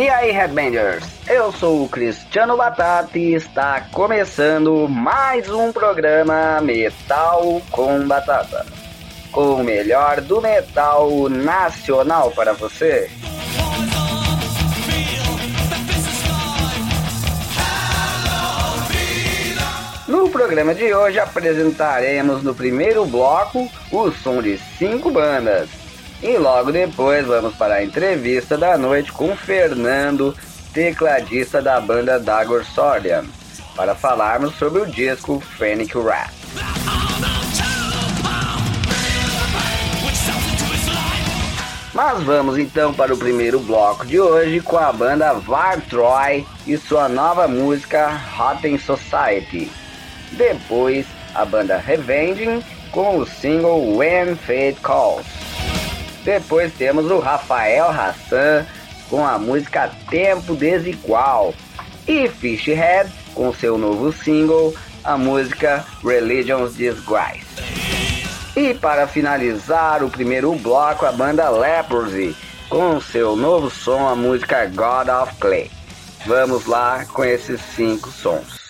E aí, Headbangers? Eu sou o Cristiano Batata e está começando mais um programa Metal com Batata. O melhor do metal nacional para você. No programa de hoje apresentaremos no primeiro bloco o som de cinco bandas. E logo depois vamos para a entrevista da noite com Fernando, tecladista da banda Dagor Sordian, para falarmos sobre o disco Fennec Rat. Mas vamos então para o primeiro bloco de hoje com a banda Vartroy e sua nova música Rotten Society. Depois, a banda Revenging com o single When Fate Calls. Depois temos o Rafael Hassan com a música Tempo Desigual. E Fishhead com seu novo single, a música Religion's Disgrace. E para finalizar o primeiro bloco, a banda Leprosy com seu novo som, a música God of Clay. Vamos lá com esses cinco sons.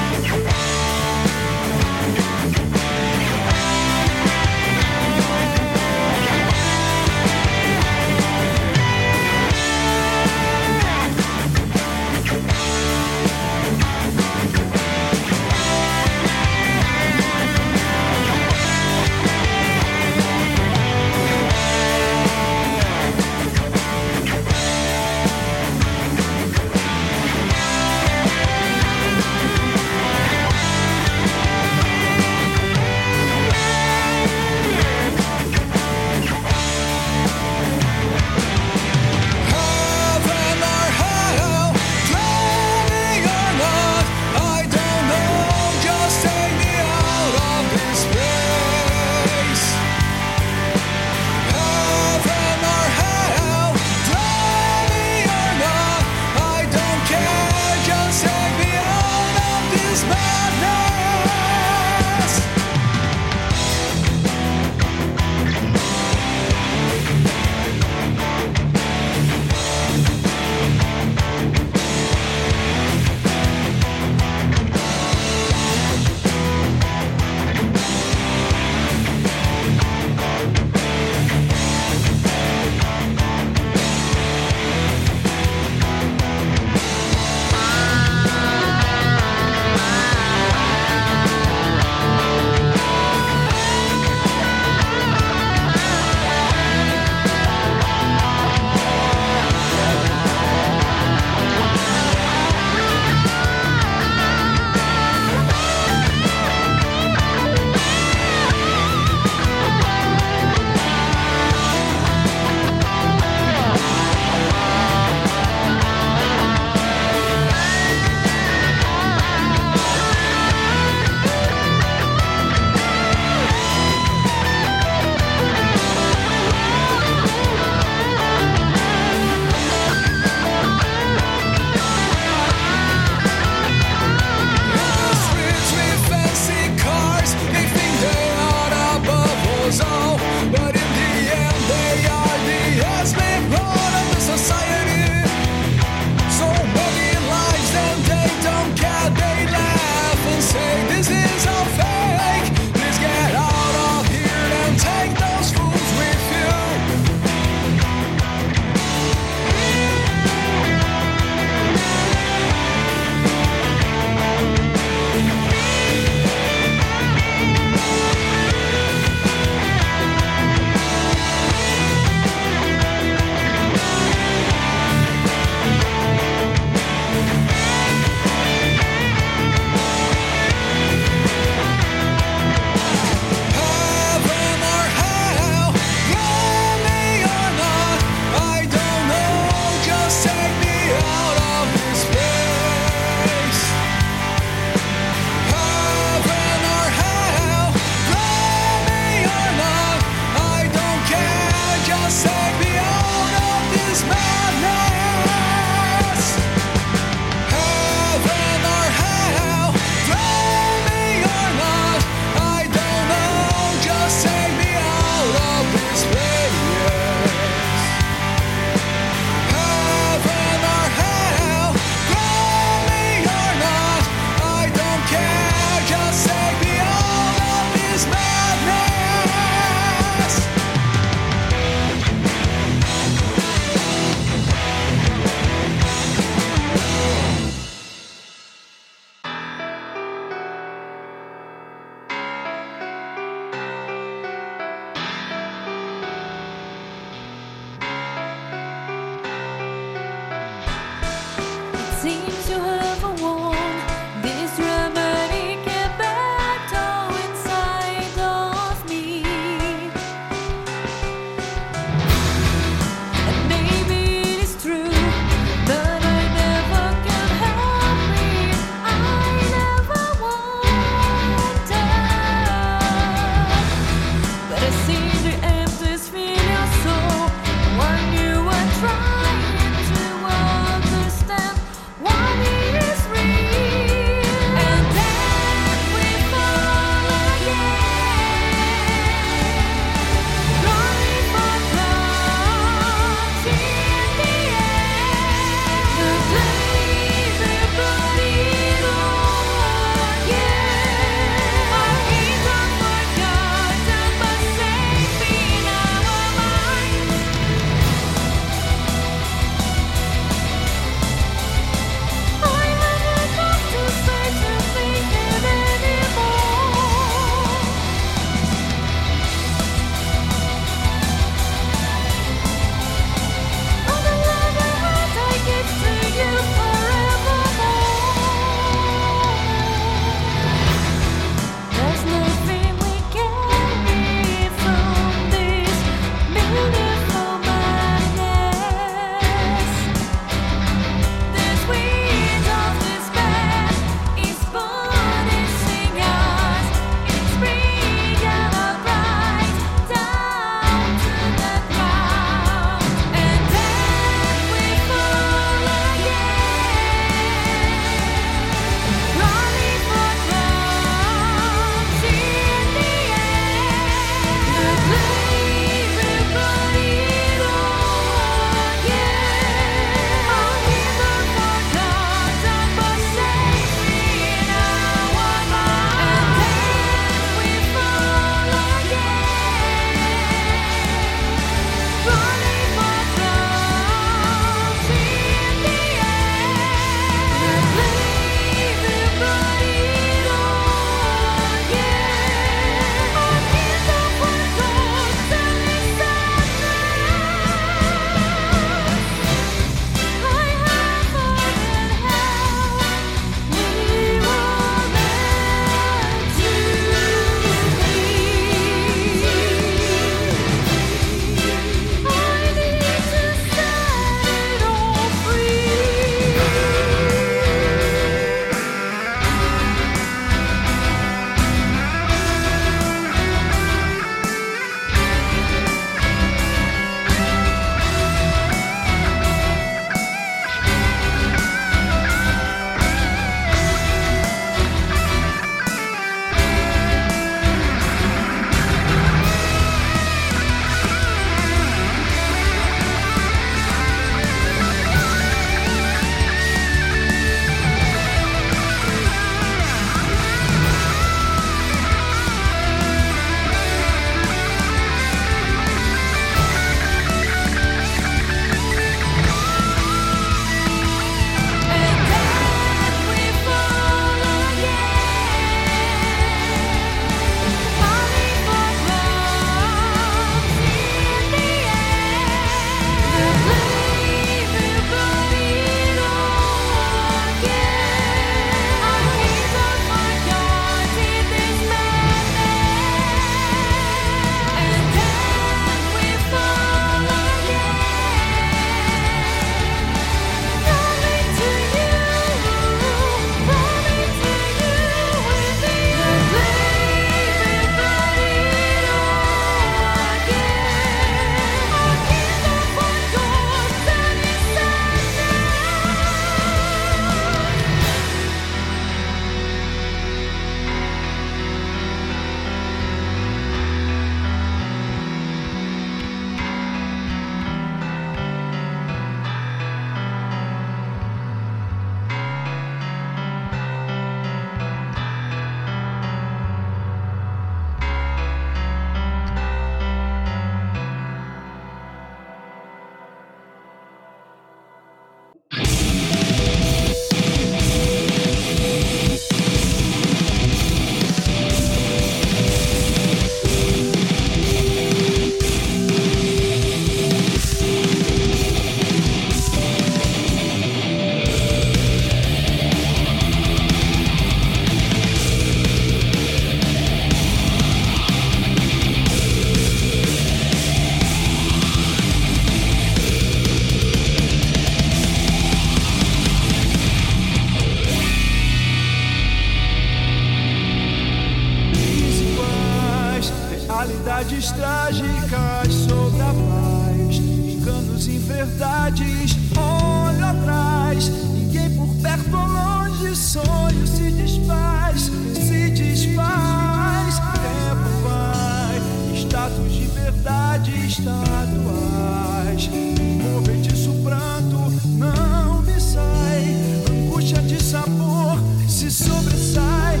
Sobressai,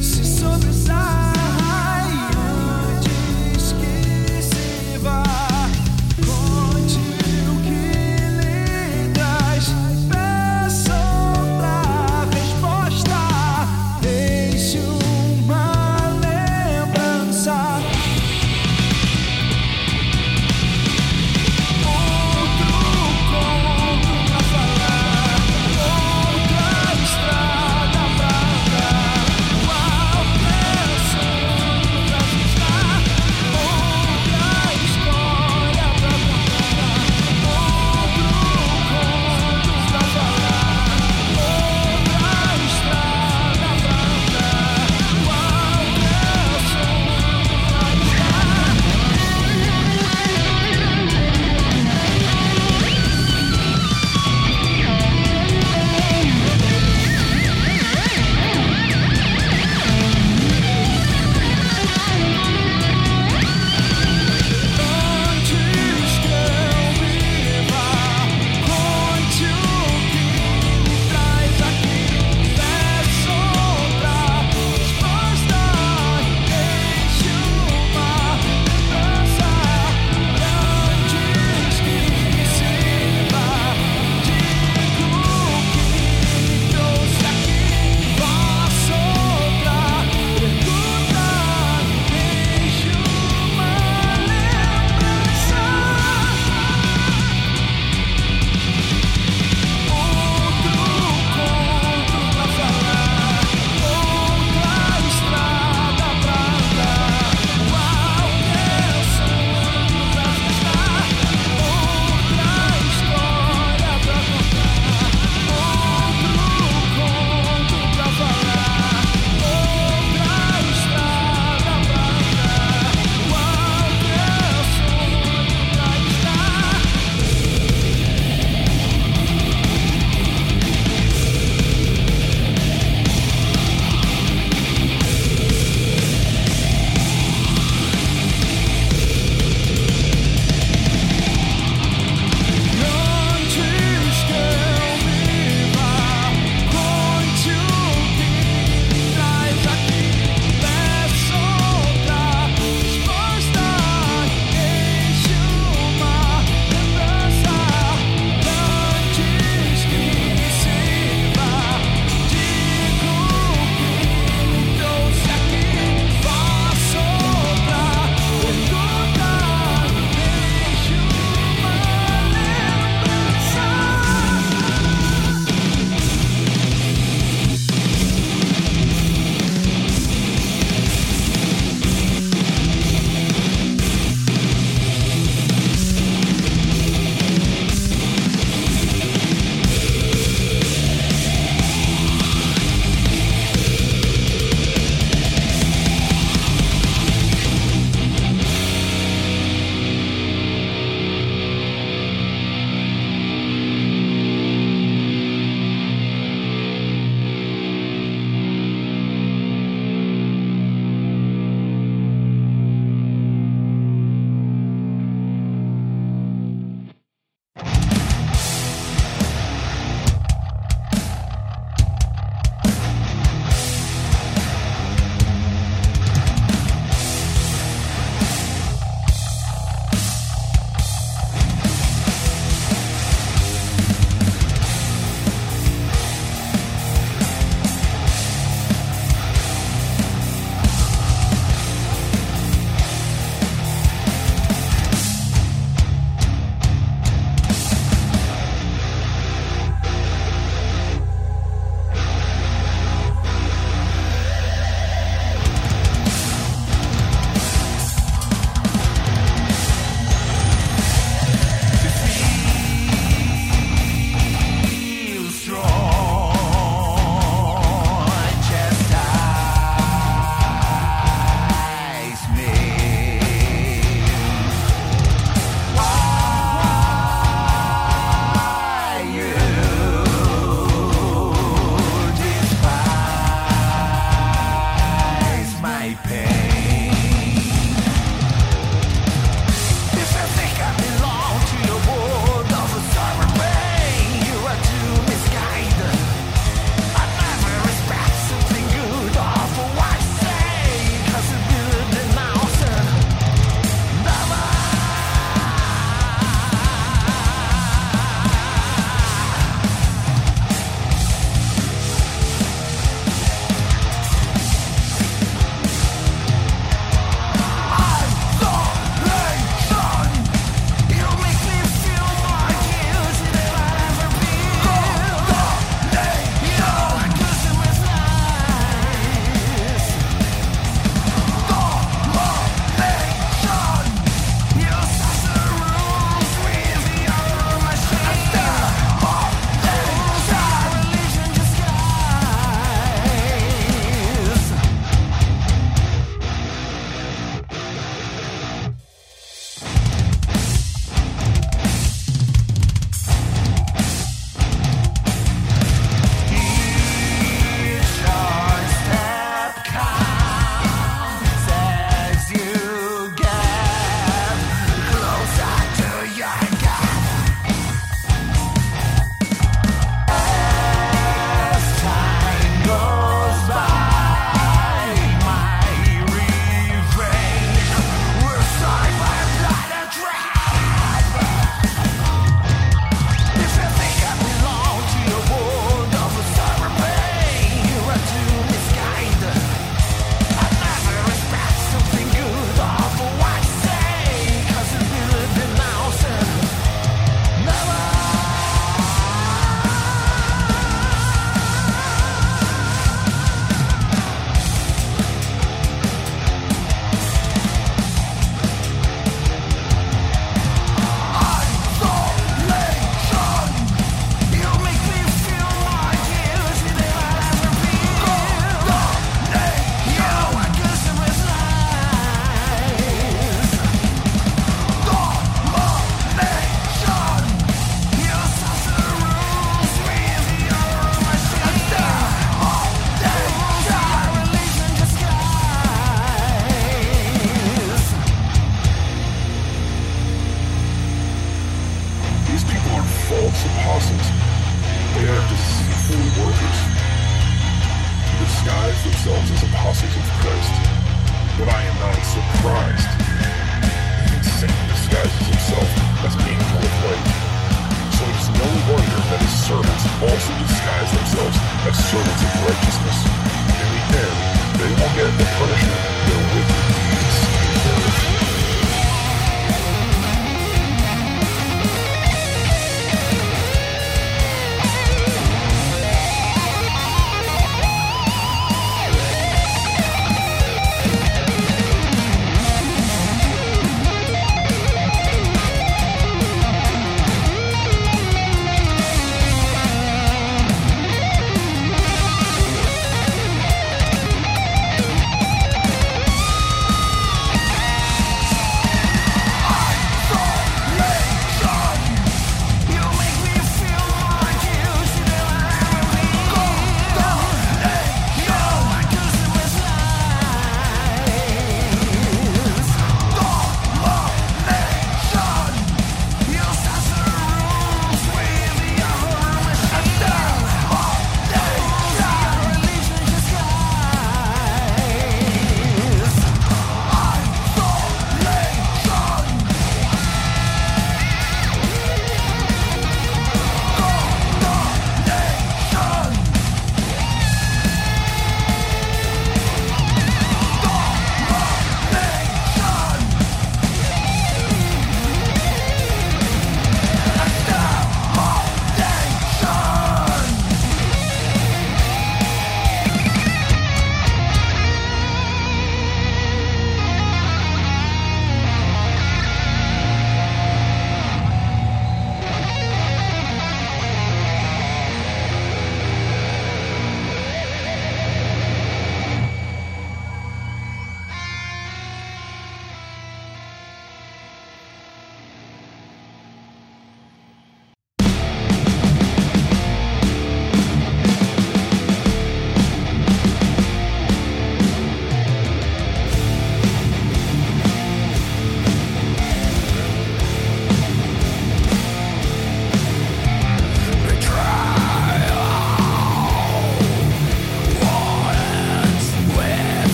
se sobressai.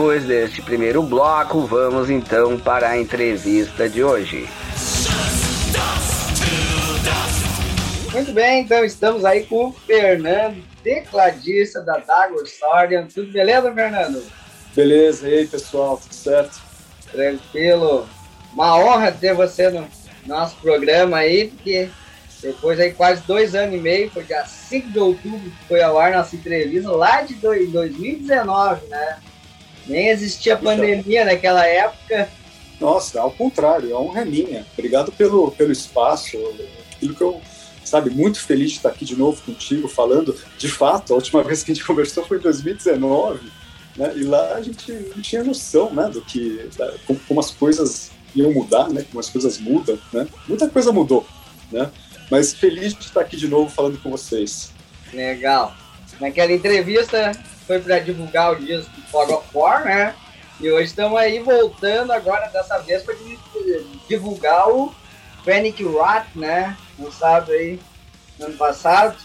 Depois deste primeiro bloco, vamos então para a entrevista de hoje. Muito bem, então estamos aí com o Fernando, tecladista da Dagor Sordian. Tudo beleza, Fernando? Beleza, e aí pessoal, tudo certo? Tranquilo. Uma honra ter você no nosso programa aí, porque depois aí quase dois anos e meio, foi dia 5 de outubro que foi ao ar nossa entrevista, lá de 2019, né? Nem existia pandemia naquela época. Nossa, ao contrário, é um reminha. Obrigado pelo, pelo espaço, aquilo que eu, sabe, muito feliz de estar aqui de novo contigo, falando. De fato, a última vez que a gente conversou foi em 2019, né? E lá a gente não tinha noção, né, do que, da, como, como as coisas iam mudar, né? Como as coisas mudam, né? Muita coisa mudou, né? Mas feliz de estar aqui de novo falando com vocês. Legal. Naquela entrevista foi para divulgar o disco Fog of War, né? E hoje estamos aí voltando agora, dessa vez, para divulgar o Panic Rat, né? Lançado aí no ano passado.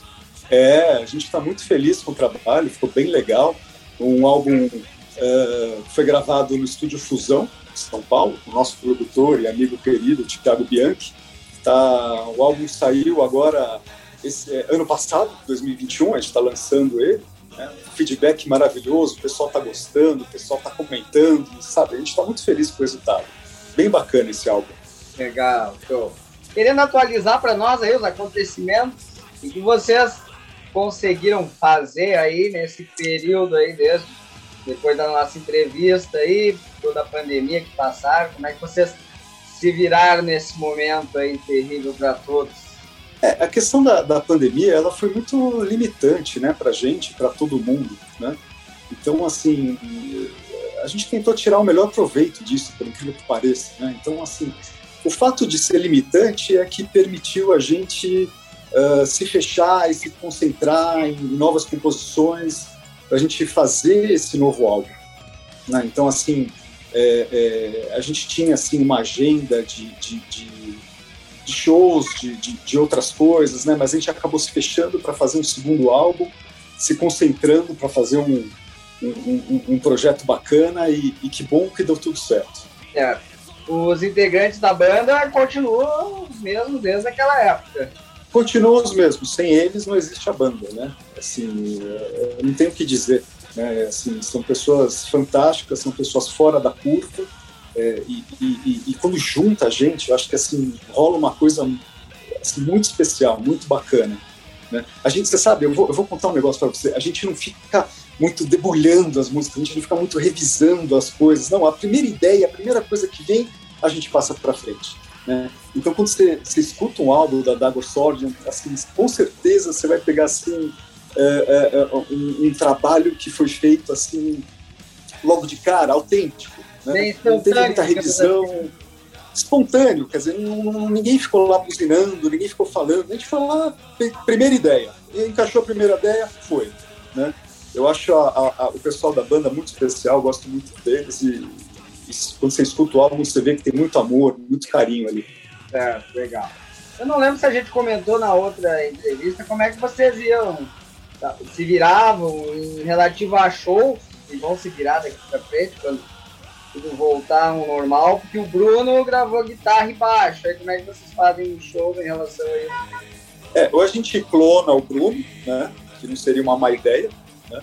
É, a gente está muito feliz com o trabalho, ficou bem legal. Um álbum uh, foi gravado no estúdio Fusão, de São Paulo, com o nosso produtor e amigo querido, Thiago Bianchi. Tá, o álbum saiu agora, esse, é, ano passado, 2021, a gente está lançando ele. Né? Feedback maravilhoso, o pessoal está gostando, o pessoal está comentando, sabe? A gente está muito feliz com o resultado. Bem bacana esse álbum. Legal, show. Querendo atualizar para nós aí os acontecimentos e que vocês conseguiram fazer aí nesse período aí desde depois da nossa entrevista aí, toda a pandemia que passaram, como é que vocês se viraram nesse momento aí terrível para todos? É, a questão da, da pandemia, ela foi muito limitante, né, para gente, para todo mundo, né? Então, assim, a gente tentou tirar o melhor proveito disso, por incrível que pareça, né? Então, assim, o fato de ser limitante é que permitiu a gente uh, se fechar e se concentrar em novas composições para a gente fazer esse novo álbum. Né? Então, assim, é, é, a gente tinha assim uma agenda de, de, de, de shows, de, de, outras coisas, né? Mas a gente acabou se fechando para fazer um segundo álbum, se concentrando para fazer um, um, um, um, projeto bacana e, e, que bom que deu tudo certo. É. Os integrantes da banda continuam os mesmos desde aquela época. Continuam os mesmos. Sem eles não existe a banda, né? Assim, é, não tenho o que dizer. Né? Assim, são pessoas fantásticas, são pessoas fora da curva. É, e, e, e, quando junta a gente, eu acho que assim rola uma coisa assim, muito especial, muito bacana. Né? A gente, você sabe, eu vou, eu vou contar um negócio para você. A gente não fica muito debulhando as músicas, a gente não fica muito revisando as coisas. Não, a primeira ideia, a primeira coisa que vem, a gente passa para frente. Né? Então, quando você, você, escuta um álbum da Dagor Sword, assim, com certeza você vai pegar assim é, é, é, um, um, trabalho que foi feito assim logo de cara, autêntico. Né? Não teve muita revisão. Espontâneo, quer dizer, não, ninguém ficou lá buzinando, ninguém ficou falando, a gente falou lá, primeira ideia, e encaixou a primeira ideia, foi. Né? Eu acho a, a, o pessoal da banda muito especial, gosto muito deles, e, e quando você escuta o álbum, você vê que tem muito amor, muito carinho ali. É, legal. Eu não lembro se a gente comentou na outra entrevista como é que vocês iam Tá, se viravam em relativo a shows, e vão se virar daqui pra frente quando tudo voltar ao normal, porque o Bruno gravou guitarra e baixo. Aí como é que vocês fazem shows em relação a isso? É, ou a gente clona o Bruno, né? Que não seria uma má ideia, né?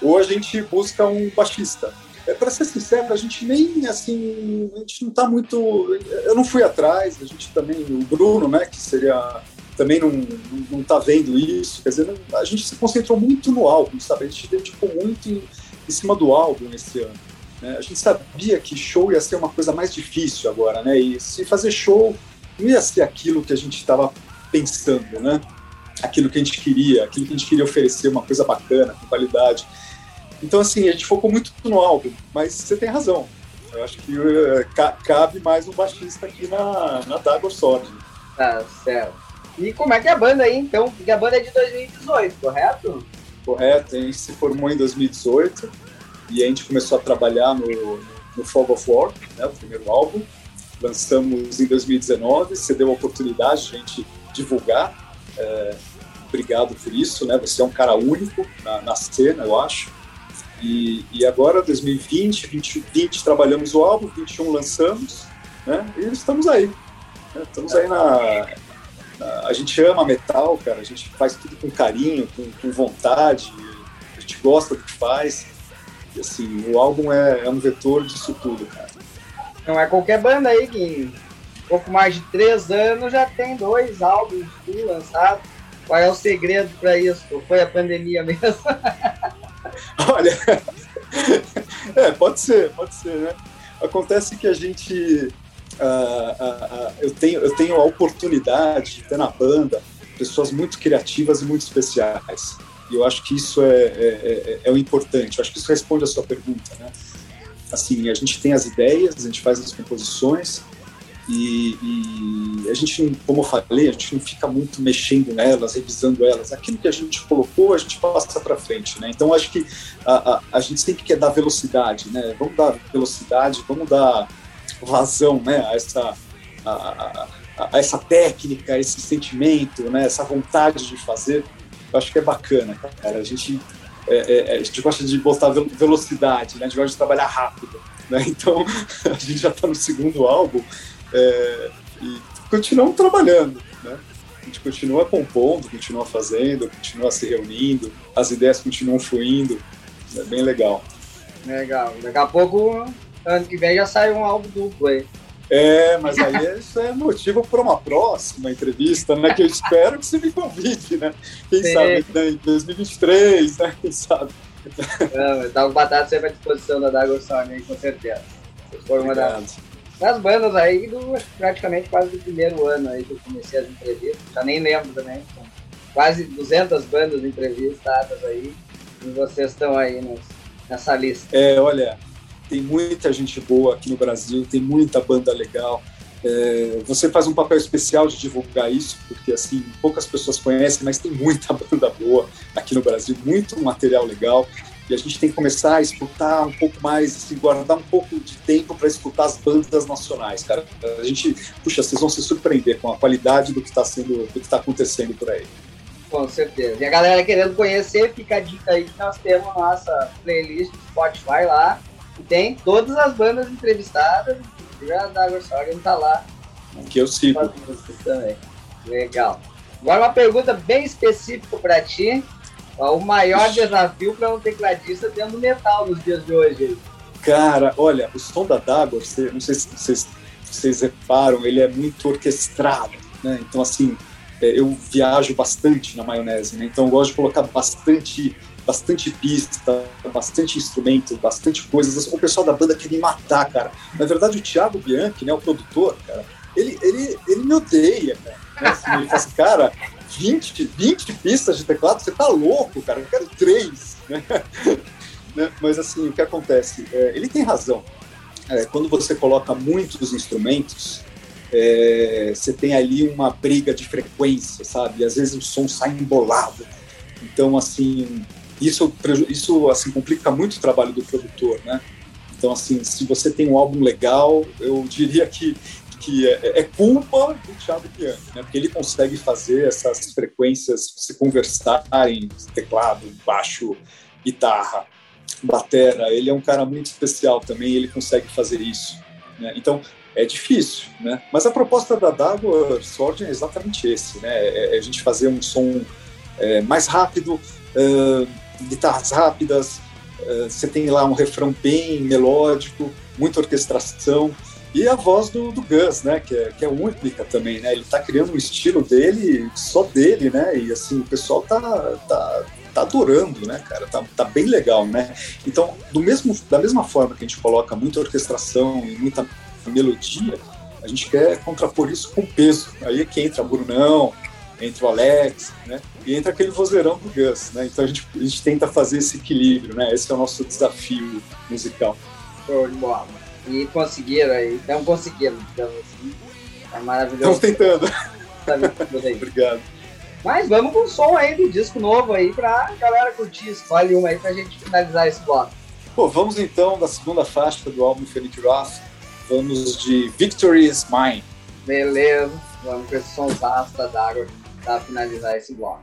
Ou a gente busca um baixista. É, para ser sincero, a gente nem assim, a gente não tá muito. Eu não fui atrás, a gente também, o Bruno, né, que seria também não, não, tá vendo isso. Quer dizer, a gente se concentrou muito no álbum, sabe? A gente dedicou muito em, em cima do álbum esse ano. Né? A gente sabia que show ia ser uma coisa mais difícil agora, né? E se fazer show não ia ser aquilo que a gente estava pensando, né? Aquilo que a gente queria, aquilo que a gente queria oferecer, uma coisa bacana, com qualidade. Então, assim, a gente focou muito no álbum, mas você tem razão. Eu acho que uh, cabe mais um baixista aqui na, na Dagor Sword. Tá, certo. E como é que é a banda aí, então? Porque a banda é de 2018, correto? Correto, a gente se formou em 2018 e a gente começou a trabalhar no, no Fog of War, né, o primeiro álbum. Lançamos em 2019, você deu a oportunidade de a gente divulgar. É, obrigado por isso, né? Você é um cara único na, na cena, eu acho. E, e agora, 2020, 2020 trabalhamos o álbum, 21 lançamos, né? E estamos aí. Né? Estamos aí na, na, A gente ama metal, cara, a gente faz tudo com carinho, com, com vontade, a gente gosta do que faz. Assim, o álbum é, é um vetor disso tudo, cara. Não é qualquer banda aí que pouco mais de três anos já tem dois álbuns lançados. Qual é o segredo para isso? Foi a pandemia mesmo? Olha, é, pode ser, pode ser, né? Acontece que a gente, uh, uh, uh, eu, tenho, eu tenho a oportunidade de ter na banda pessoas muito criativas e muito especiais. E eu acho que isso é, é, é, é o importante. Eu acho que isso responde a sua pergunta, né? Assim, a gente tem as ideias, a gente faz as composições, e, e, a gente, como eu falei, a gente não fica muito mexendo nelas, revisando elas. Aquilo que a gente colocou, a gente passa para frente, né? Então, acho que a, a, a, gente sempre quer dar velocidade, né? Vamos dar velocidade, vamos dar vazão, né? A essa, a, a essa técnica, esse sentimento, né? Essa vontade de fazer. Eu acho que é bacana, cara. A gente, é, é, a gente gosta de botar velocidade, né? A gente gosta de trabalhar rápido, né? Então, a gente já está no segundo álbum é, e continuamos trabalhando, né? A gente continua compondo, continua fazendo, continua se reunindo, as ideias continuam fluindo, é bem legal. Legal. Daqui a pouco, ano que vem, já sai um álbum duplo aí. É, mas aí isso é motivo para uma próxima entrevista, né? Que eu espero que você me convide, né? Quem Sim. sabe né, em 2023, né? Quem sabe? Não, o Batata sempre à disposição da Dago Sony, com certeza. Vocês foram uma das das bandas aí do praticamente quase do primeiro ano aí que eu comecei as entrevistas, já nem lembro também. São quase 200 bandas entrevistadas aí e vocês estão aí nessa lista. É, olha, tem muita gente boa aqui no Brasil, tem muita banda legal. É, você faz um papel especial de divulgar isso, porque assim poucas pessoas conhecem, mas tem muita banda boa aqui no Brasil, muito material legal e a gente tem que começar a escutar um pouco mais, assim, guardar um pouco de tempo para escutar as bandas nacionais, cara. A gente, puxa, vocês vão se surpreender com a qualidade do que está sendo, do que está acontecendo por aí. Com certeza. E a galera querendo conhecer, fica a dica aí que nós temos nossa playlist do Spotify lá, que tem todas as bandas entrevistadas, já da não tá lá. Que eu sigo. Também. Legal. Agora uma pergunta bem específica para ti. O maior desafio para um tecladista tendo metal nos dias de hoje. Cara, olha, o som da Dagor, não sei se vocês, vocês reparam, ele é muito orquestrado, né? Então, assim, é, eu viajo bastante na maionese, né? Então eu gosto de colocar bastante bastante pista, bastante instrumento, bastante coisas. O pessoal da banda quer me matar, cara. Na verdade, o Thiago Bianchi, né, o produtor, cara, ele, ele, ele me odeia, cara. Assim, ele fala assim, cara, 20, 20 pistas de teclado, você tá louco, cara, eu quero três, né? né? Mas assim, o que acontece? É, ele tem razão. É, quando você coloca muitos instrumentos, é, você tem ali uma briga de frequência, sabe? Às vezes o som sai embolado. Então, assim, isso, isso assim, complica muito o trabalho do produtor, né? Então, assim, se você tem um álbum legal, eu diria que que é, é culpa do Thiago Bianchi, né? porque ele consegue fazer essas frequências se conversarem, teclado, baixo, guitarra, batera. Ele é um cara muito especial também, ele consegue fazer isso. Né? Então, é difícil, né? Mas a proposta da Dago Sword é exatamente esse, né? É, é a gente fazer um som é, mais rápido, uh, guitarras rápidas, uh, você tem lá um refrão bem melódico, muita orquestração, e a voz do, do Gus, né, que é, que é única também, né, ele tá criando um estilo dele, só dele, né, e assim, o pessoal tá, tá, tá adorando, né, cara, tá, tá bem legal, né. Então, do mesmo, da mesma forma que a gente coloca muita orquestração e muita melodia, a gente quer contrapor isso com peso. Aí é que entra Brunão, entra o Alex, né, e entra aquele vozeirão do Gus, né, então a gente, a gente tenta fazer esse equilíbrio, né, esse é o nosso desafio musical. Show de bola. E conseguiram aí, então conseguiram, então assim. É maravilhoso. Estamos tentando. Obrigado. Mas vamos com o som aí do disco novo aí pra galera curtir. Escolhe uma aí pra gente finalizar esse bloco. Pô, vamos então da segunda faixa do álbum Felipe Roth. Vamos de Victory is Mine. Beleza, vamos com esse som da d'água pra finalizar esse bloco.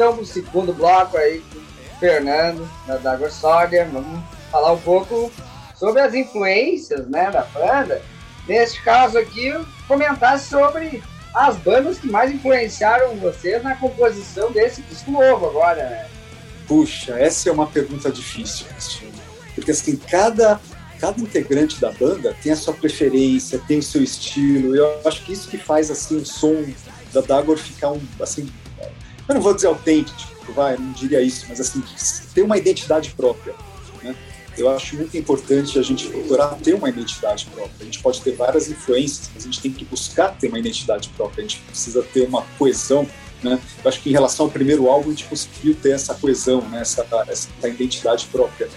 Então para o segundo bloco aí com o Fernando, da Dagor Sordia. Vamos falar um pouco sobre as influências né, da banda. Neste caso aqui, comentar sobre as bandas que mais influenciaram vocês na composição desse disco novo agora, né? Puxa, essa é uma pergunta difícil, porque assim, cada, cada integrante da banda tem a sua preferência, tem o seu estilo, eu acho que isso que faz assim o som da Dagor ficar um, assim, eu não vou dizer autêntico, vai, não diria isso, mas assim, ter uma identidade própria, né? Eu acho muito importante a gente procurar ter uma identidade própria. A gente pode ter várias influências, mas a gente tem que buscar ter uma identidade própria. A gente precisa ter uma coesão né? Eu acho que em relação ao primeiro álbum a gente conseguiu ter essa coesão, né? essa, essa identidade própria.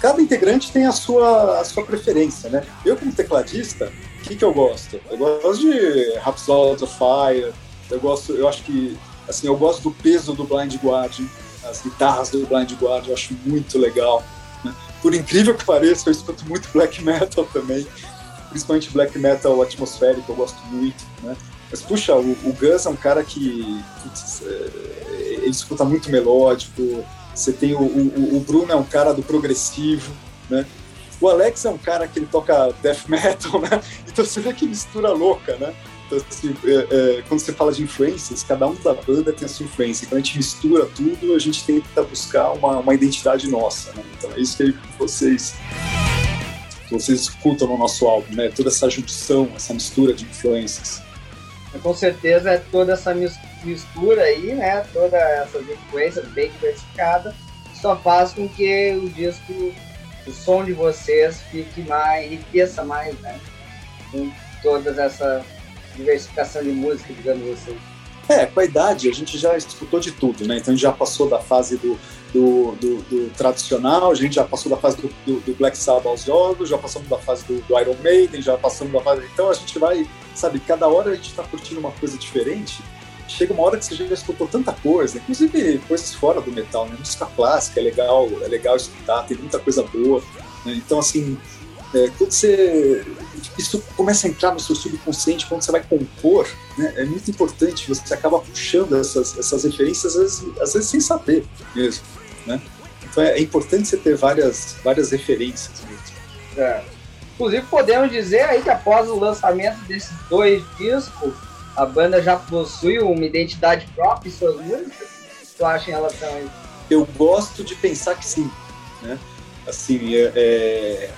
Cada integrante tem a sua, a sua preferência, né? Eu como tecladista, o que, que eu gosto? Eu gosto de Rhapsody of Fire, eu gosto, eu acho que, assim, eu gosto do peso do Blind Guardian, as guitarras do Blind Guardian, eu acho muito legal. Né? Por incrível que pareça, eu escuto muito black metal também, principalmente black metal atmosférico, eu gosto muito, né? Mas, puxa, o, o Gus é um cara que putz, é, ele escuta muito melódico. Você tem o, o, o, Bruno é um cara do progressivo, né? O Alex é um cara que ele toca death metal, né? Então você vê que mistura louca, né? Então, assim, é, é, quando você fala de influências, cada um da banda tem a sua influência. Quando a gente mistura tudo, a gente tenta buscar uma, uma identidade nossa, né? Então é isso que vocês vocês escutam no nosso álbum, né? Toda essa junção, essa mistura de influências com certeza é toda essa mistura aí, né? Toda essa influência bem diversificada, só faz com que o disco, o som de vocês fique mais, enriqueça mais, né? Com toda essa diversificação de música, digamos assim. É, com a idade a gente já escutou de tudo, né? Então a gente já passou da fase do, do, do, do tradicional, a gente já passou da fase do, do Black Sabbath aos jogos, já passamos da fase do, Iron Maiden, já passamos da fase. Então a gente vai, sabe, cada hora a gente está curtindo uma coisa diferente. Chega uma hora que você já escutou tanta coisa, inclusive coisas fora do metal, né? Música clássica é legal, é legal escutar, tem muita coisa boa. Né? Então, assim, é, quando você isso começa a entrar no seu subconsciente quando você vai compor, né, é muito importante. Você acaba puxando essas, essas referências às vezes, às vezes sem saber mesmo, né? Então é, é, importante você ter várias várias referências mesmo. É. Inclusive podemos dizer aí que após o lançamento desses dois discos, a banda já possui uma identidade própria em suas músicas. Tu acha em relação a isso? Eu gosto de pensar que sim, né? Assim, é, é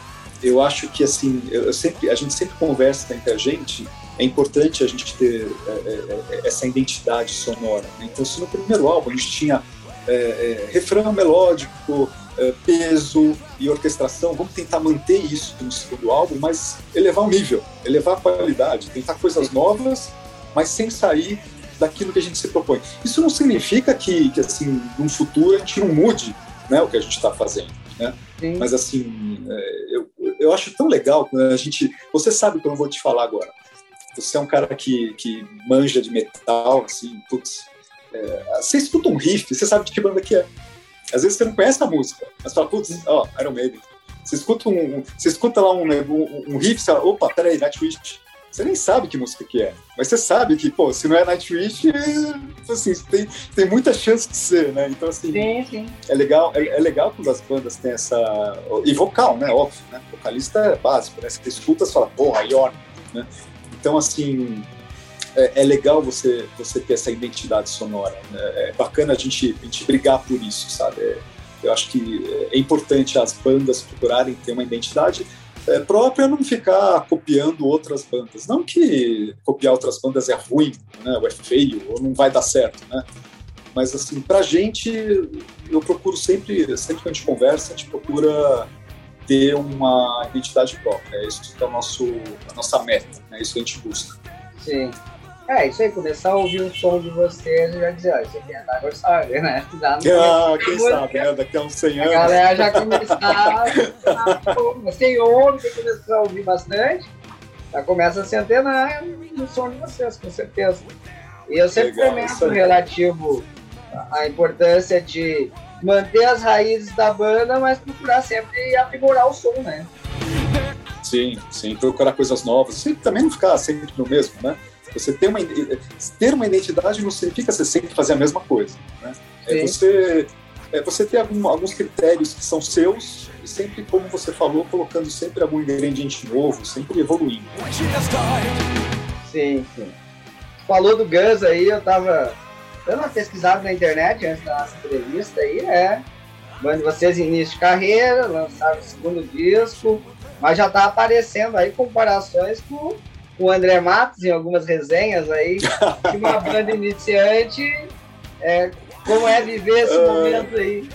eu acho que assim, eu sempre, a gente sempre conversa entre a gente, é importante a gente ter é, é, é, essa identidade sonora. Né? Então, se no primeiro álbum a gente tinha é, é refrão melódico, é, peso e orquestração, vamos tentar manter isso no segundo álbum, mas elevar o nível, elevar a qualidade, tentar coisas novas, mas sem sair daquilo que a gente se propõe. Isso não significa que, que assim, no futuro a gente não mude né, o que a gente está fazendo. Né? Mas assim, eu, eu acho tão legal quando a gente. Você sabe o que eu vou te falar agora. Você é um cara que, que manja de metal, assim, putz. É, você escuta um riff, você sabe de que banda que é. Às vezes você não conhece a música, mas fala, putz, ó, Iron Maiden. Você escuta, um, você escuta lá um, um, um riff, você fala, opa, peraí, Nightwish. Você nem sabe que música que é, mas você sabe que, pô, se não é Nightwish, é, assim, tem, tem muita chance de ser, né? Então, assim, sim, sim. é legal, é, é, legal quando as bandas têm essa... E vocal, né? Óbvio, né? Vocalista é básico, né? Você escuta e fala, porra, Yorn, né? Então, assim, é, é, legal você, você ter essa identidade sonora. Né? É bacana a gente, a gente brigar por isso, sabe? É, eu acho que é importante as bandas procurarem ter uma identidade é, própria não ficar copiando outras bandas. Não que copiar outras bandas é ruim, né, ou é feio, ou não vai dar certo, né? Mas, assim, pra gente, eu procuro sempre, sempre que a gente conversa, a gente procura ter uma identidade própria. É isso que é o nosso, a nossa meta, né? é isso que a gente busca. Sim. É, isso aí, começar a ouvir o som de vocês e já dizer, ó, isso aqui é da Gorsaga, né? Já ah, quem sabe, né? Daqui a uns 100 anos. A galera já começar, a, tem que começar a ouvir bastante, já começa a se antenar no som de vocês, com certeza. E eu sempre Legal, comento relativo à importância de manter as raízes da banda, mas procurar sempre aprimorar o som, né? Sim, sim, procurar coisas novas. E também não ficar sempre no mesmo, né? Você ter uma, ter uma identidade não significa você sempre fazer a mesma coisa, né? É você, é você ter algum, alguns critérios que são seus e sempre, como você falou, colocando sempre algum ingrediente novo, sempre evoluindo. Sim, sim. Falou do Gus aí, eu tava dando uma pesquisada na internet antes da nossa entrevista aí, é. Quando vocês início de carreira, lançaram o segundo disco, mas já tá aparecendo aí comparações com o André Matos em algumas resenhas aí, de uma banda iniciante. É, como é viver esse uh, momento aí?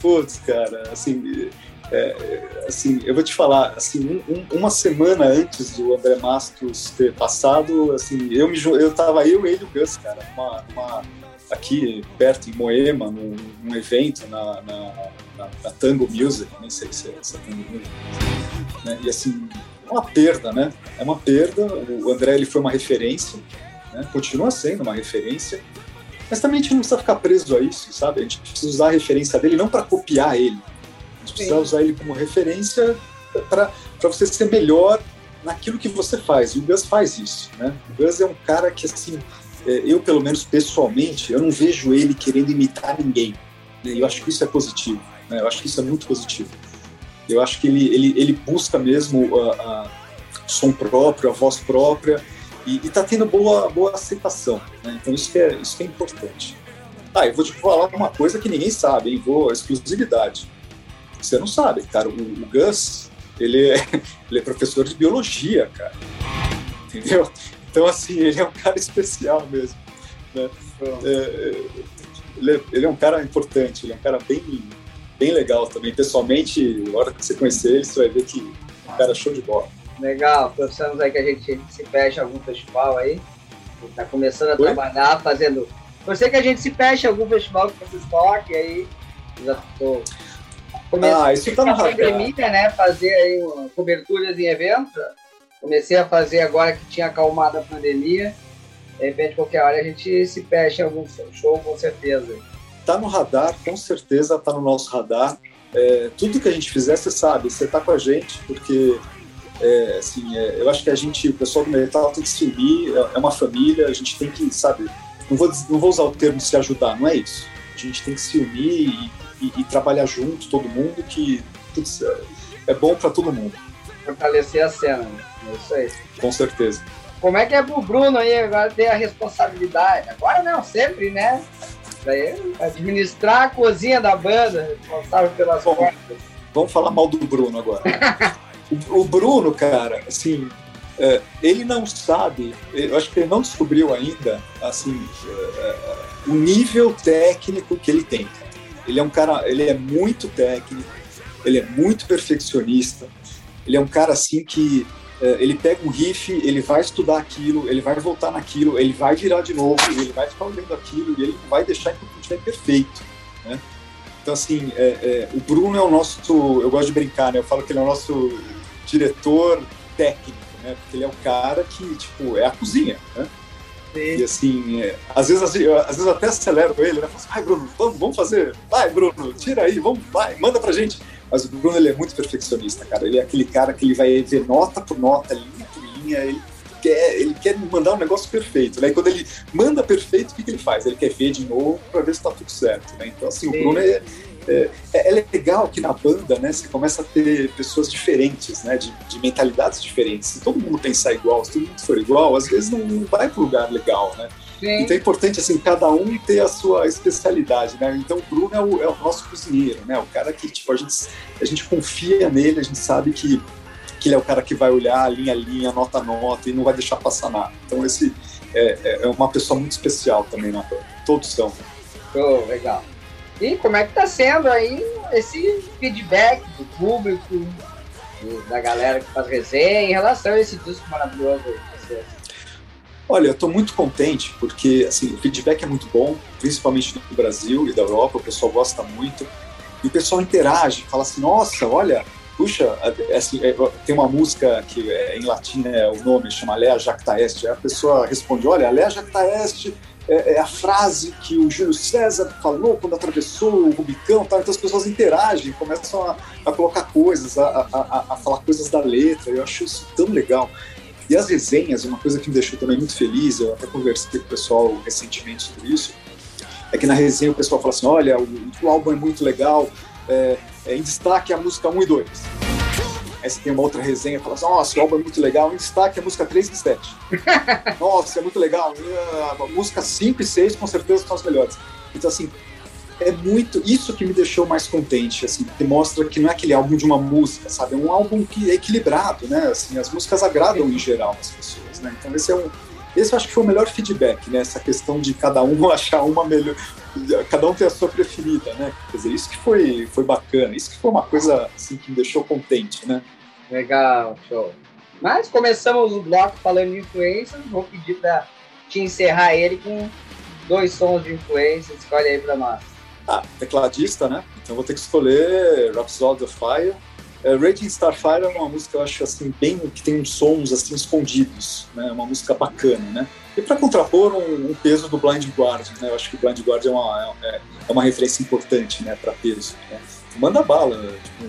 Putz, cara, assim, é, assim, eu vou te falar, assim, um, um, uma semana antes do André Matos ter passado, assim, eu me eu tava eu, ele e o Gus, cara, uma, uma aqui perto em Moema, num, num evento na, na, na, na, Tango Music, nem sei se é essa Tango Music, né? e assim, é uma perda, né? É uma perda. O André ele foi uma referência, né? continua sendo uma referência, mas também a gente não precisa ficar preso a isso, sabe? A gente precisa usar a referência dele não para copiar ele, a gente precisa Sim. usar ele como referência para você ser melhor naquilo que você faz. E o Gus faz isso, né? O Gus é um cara que, assim, é, eu, pelo menos pessoalmente, eu não vejo ele querendo imitar ninguém. Né? Eu acho que isso é positivo. Né? Eu acho que isso é muito positivo. Eu acho que ele, ele, ele busca mesmo a, a som próprio, a voz própria, e está tendo boa, boa aceitação. Né? Então isso é, isso é importante. Ah, eu vou te falar uma coisa que ninguém sabe, hein? Vou, exclusividade. Você não sabe, cara, o, o Gus, ele é, ele é professor de biologia, cara. Entendeu? Então, assim, ele é um cara especial mesmo. Né? É, é, ele, é, ele, é, um cara importante, ele é um cara bem, bem legal também. Pessoalmente, na hora que você conhecer ele, você vai ver que é um cara show de bola. Legal, pensamos aí que a gente se fecha algum festival aí. Está começando a Oi? trabalhar, fazendo. Sei que a gente se fecha algum festival que vocês toquem aí. Já tô começando ah, isso tá no pandemia, né? Fazer aí uma, coberturas em eventos. Comecei a fazer agora que tinha acalmado a pandemia. De repente, qualquer hora a gente se fecha em algum show, com certeza. Tá no radar, com certeza tá no nosso radar. É, tudo que a gente fizer, você sabe, você tá com a gente, porque é, assim, é, eu acho que a gente, o pessoal do metal tem que se unir, é, é uma família, a gente tem que, sabe, não vou, não vou usar o termo se ajudar, não é isso. A gente tem que se unir e, e, e trabalhar junto, todo mundo, que putz, é bom para todo mundo. Fortalecer a cena. Né? É isso aí. Com certeza. Como é que é pro Bruno aí agora ter a responsabilidade? Agora não, sempre, né? Daí, administrar a cozinha da banda, responsável pelas Bom, portas. Vamos falar mal do Bruno agora. o, o, Bruno, cara, assim, é, ele não sabe, eu acho que ele não descobriu ainda, assim, é, o nível técnico que ele tem. Ele é um cara, ele é muito técnico, ele é muito perfeccionista, ele é um cara assim que é, ele pega um riff, ele vai estudar aquilo, ele vai voltar naquilo, ele vai virar de novo, ele vai ficar olhando aquilo e ele não vai deixar que o estiver perfeito, né? Então, assim, é, é, o Bruno é o nosso, eu gosto de brincar, né? Eu falo que ele é o nosso diretor técnico, né? Porque ele é o cara que, tipo, é a cozinha, né? E assim, é, às, vezes, às vezes eu até acelero ele, né? Falo assim, vai, Bruno, vamos, vamos fazer. Vai, Bruno, tira aí, vamos, vai, manda pra gente. Mas o Bruno ele é muito perfeccionista, cara. Ele é aquele cara que ele vai ver nota por nota, linha por linha, ele quer, ele quer mandar um negócio perfeito, né? E quando ele manda perfeito, o que, que ele faz? Ele quer ver de novo para ver se tá tudo certo, né? Então, assim, Sim. o Bruno é, é, é, legal que na banda, né, você começa a ter pessoas diferentes, né, de, de, mentalidades diferentes. Se todo mundo pensar igual, se todo mundo for igual, às vezes não, não vai para lugar legal, né? Sim. Então é importante, assim, cada um ter a sua especialidade, né? Então o Bruno é o, é o nosso cozinheiro, né? O cara que, tipo, a gente, a gente confia nele, a gente sabe que, que ele é o cara que vai olhar linha a linha, nota a nota e não vai deixar passar nada. Então esse é, é, é uma pessoa muito especial também na banda. Todos são. Oh, legal. E como é que tá sendo aí esse feedback do público, da galera que faz resenha em relação a esse disco maravilhoso aí? Olha, eu estou muito contente porque assim, o feedback é muito bom, principalmente do Brasil e da Europa, o pessoal gosta muito. E o pessoal interage, fala assim: nossa, olha, puxa, assim, é, tem uma música que é, em latim é o nome, chama Lea Jacta Est. Aí a pessoa responde: Olha, Lea Jacta Est é, é, a frase que o Júlio César falou quando atravessou o Rubicão. Tá? Então as pessoas interagem, começam a, a colocar coisas, a, a, a, falar coisas da letra. Eu acho isso tão legal. E as resenhas, uma coisa que me deixou também muito feliz, eu até conversei com o pessoal recentemente sobre isso, é que na resenha o pessoal fala assim: olha, o, o álbum é muito legal, é, é, em destaque a música 1 e 2. Aí você tem uma outra resenha fala assim: nossa, o álbum é muito legal, em destaque a música 3 e 7. nossa, é muito legal, a música 5 e 6 com certeza são as melhores. Então, assim, é muito isso que me deixou mais contente, assim, que mostra que não é aquele álbum de uma música, sabe? É um álbum que é equilibrado, né? Assim, as músicas agradam em geral as pessoas, né? Então esse é um esse eu acho que foi o melhor feedback, né? Essa questão de cada um achar uma melhor, cada um ter a sua preferida, né? Quer dizer, isso que foi, foi bacana, isso que foi uma coisa assim, que me deixou contente, né? Legal, show. Mas começamos o bloco falando de influências, vou pedir para te encerrar ele com dois sons de influência, escolhe aí para nós. Ah, tecladista, né? Então vou ter que escolher Rhapsody of Fire, é, Raging Starfire é uma música, eu acho, assim, bem que tem uns sons, assim, escondidos, né? Uma música bacana, né? E para contrapor um, um, peso do Blind Guardian, né? Eu acho que o Blind Guardian é uma, é, é uma referência importante, né, para peso. Né? Manda bala, tipo,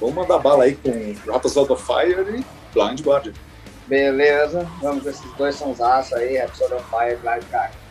vamos mandar bala aí com Rhapsody of Fire e Blind Guardian. Beleza, vamos esses dois sonsaços aí, Rhapsody of Fire e Blind Guardian.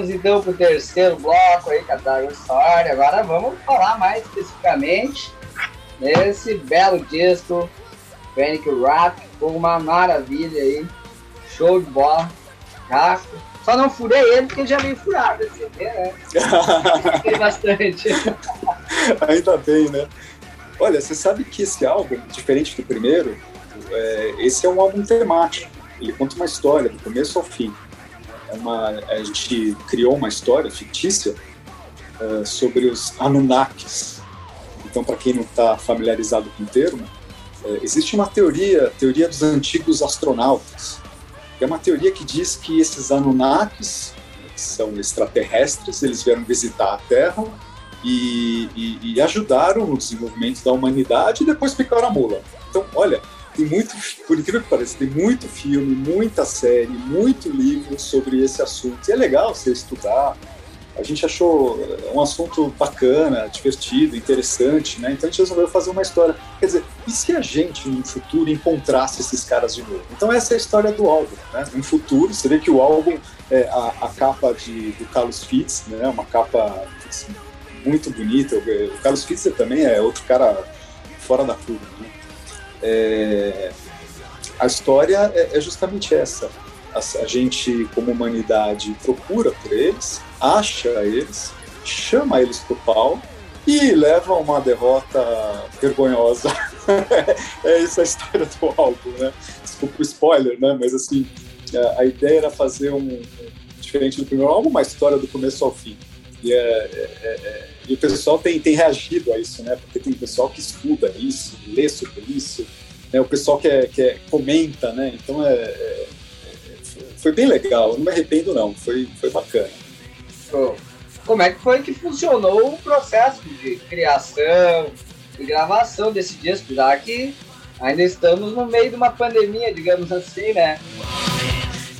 Vamos então para o terceiro bloco aí, Catar História. Agora vamos falar mais especificamente nesse belo disco, Panic Rap, com uma maravilha aí, show de bola, casco. Só não furei ele porque já veio furado, assim, né? Tem bastante. Ainda bem, né? Olha, você sabe que esse álbum, diferente do primeiro, é, esse é um álbum temático. Ele conta uma história do começo ao fim. É uma, a gente criou uma história fictícia uh, sobre os Anunnakis. Então, para quem não está familiarizado com o termo, uh, existe uma teoria, teoria dos antigos astronautas, que é uma teoria que diz que esses Anunnakis que são extraterrestres, eles vieram visitar a Terra e, e, e, ajudaram no desenvolvimento da humanidade e depois ficaram a mula. Então, olha, tem muito, por incrível que pareça, tem muito filme, muita série, muito livro sobre esse assunto. E é legal você estudar. A gente achou um assunto bacana, divertido, interessante, né? Então a gente resolveu fazer uma história. Quer dizer, e se a gente no futuro encontrasse esses caras de novo? Então essa é a história do álbum, né? No futuro, você vê que o álbum, é, a, a capa de, do Carlos Fitz, né? Uma capa assim, muito bonita. O Carlos Fitz também é outro cara fora da curva, né? É, a história é, é justamente essa. A, a, gente, como humanidade, procura por eles, acha eles, chama eles pro pau e leva uma derrota vergonhosa. é isso a história do álbum, né? Desculpa o spoiler, né? Mas assim, a, a ideia era fazer um, diferente do primeiro álbum, uma história do começo ao fim. E, é, é, é, e o pessoal tem, tem reagido a isso, né? Porque tem pessoal que estuda isso, lê sobre isso, né? o pessoal que, é, que é, comenta, né? Então é, é, foi bem legal, não me arrependo não, foi, foi bacana. Como é que foi que funcionou o processo de criação e gravação desse disco, já que ainda estamos no meio de uma pandemia, digamos assim, né?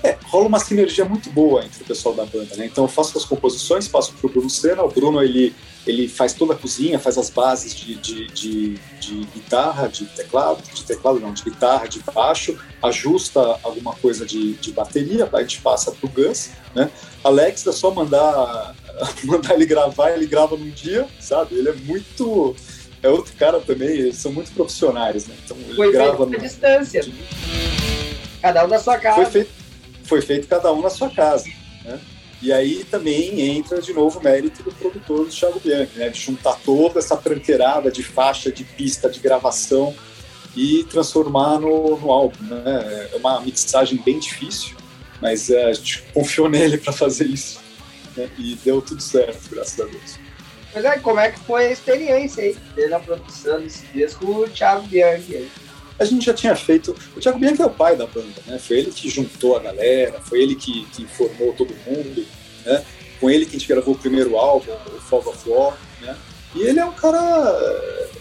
É, rola uma sinergia muito boa entre o pessoal da banda, né? Então eu faço as composições, passo pro Bruno Senna, o Bruno ele, ele faz toda a cozinha, faz as bases de, de, de, de guitarra, de teclado, de teclado não, de guitarra, de baixo, ajusta alguma coisa de, de bateria, a gente passa pro Gus, né? Alex é só mandar, mandar ele gravar, ele grava num dia, sabe? Ele é muito é outro cara também, eles são muito profissionais, né? Então ele Foi grava feito no... distância. Cada um da sua casa. Foi feito foi feito cada um na sua casa. Né? E aí também entra de novo o mérito do produtor do Thiago Bianchi, né? de juntar toda essa tranqueirada de faixa, de pista, de gravação e transformar no, no álbum. Né? É uma mixagem bem difícil, mas é, a gente confiou nele para fazer isso. Né? E deu tudo certo, graças a Deus. Mas aí, como é que foi a experiência aí, na produção desse disco o Thiago Bianchi? A gente já tinha feito. O Thiago Bianchi é o pai da banda, né? Foi ele que juntou a galera, foi ele que, que informou todo mundo, né? Com ele que a gente gravou o primeiro álbum, o Fog of War, né? E ele é um cara.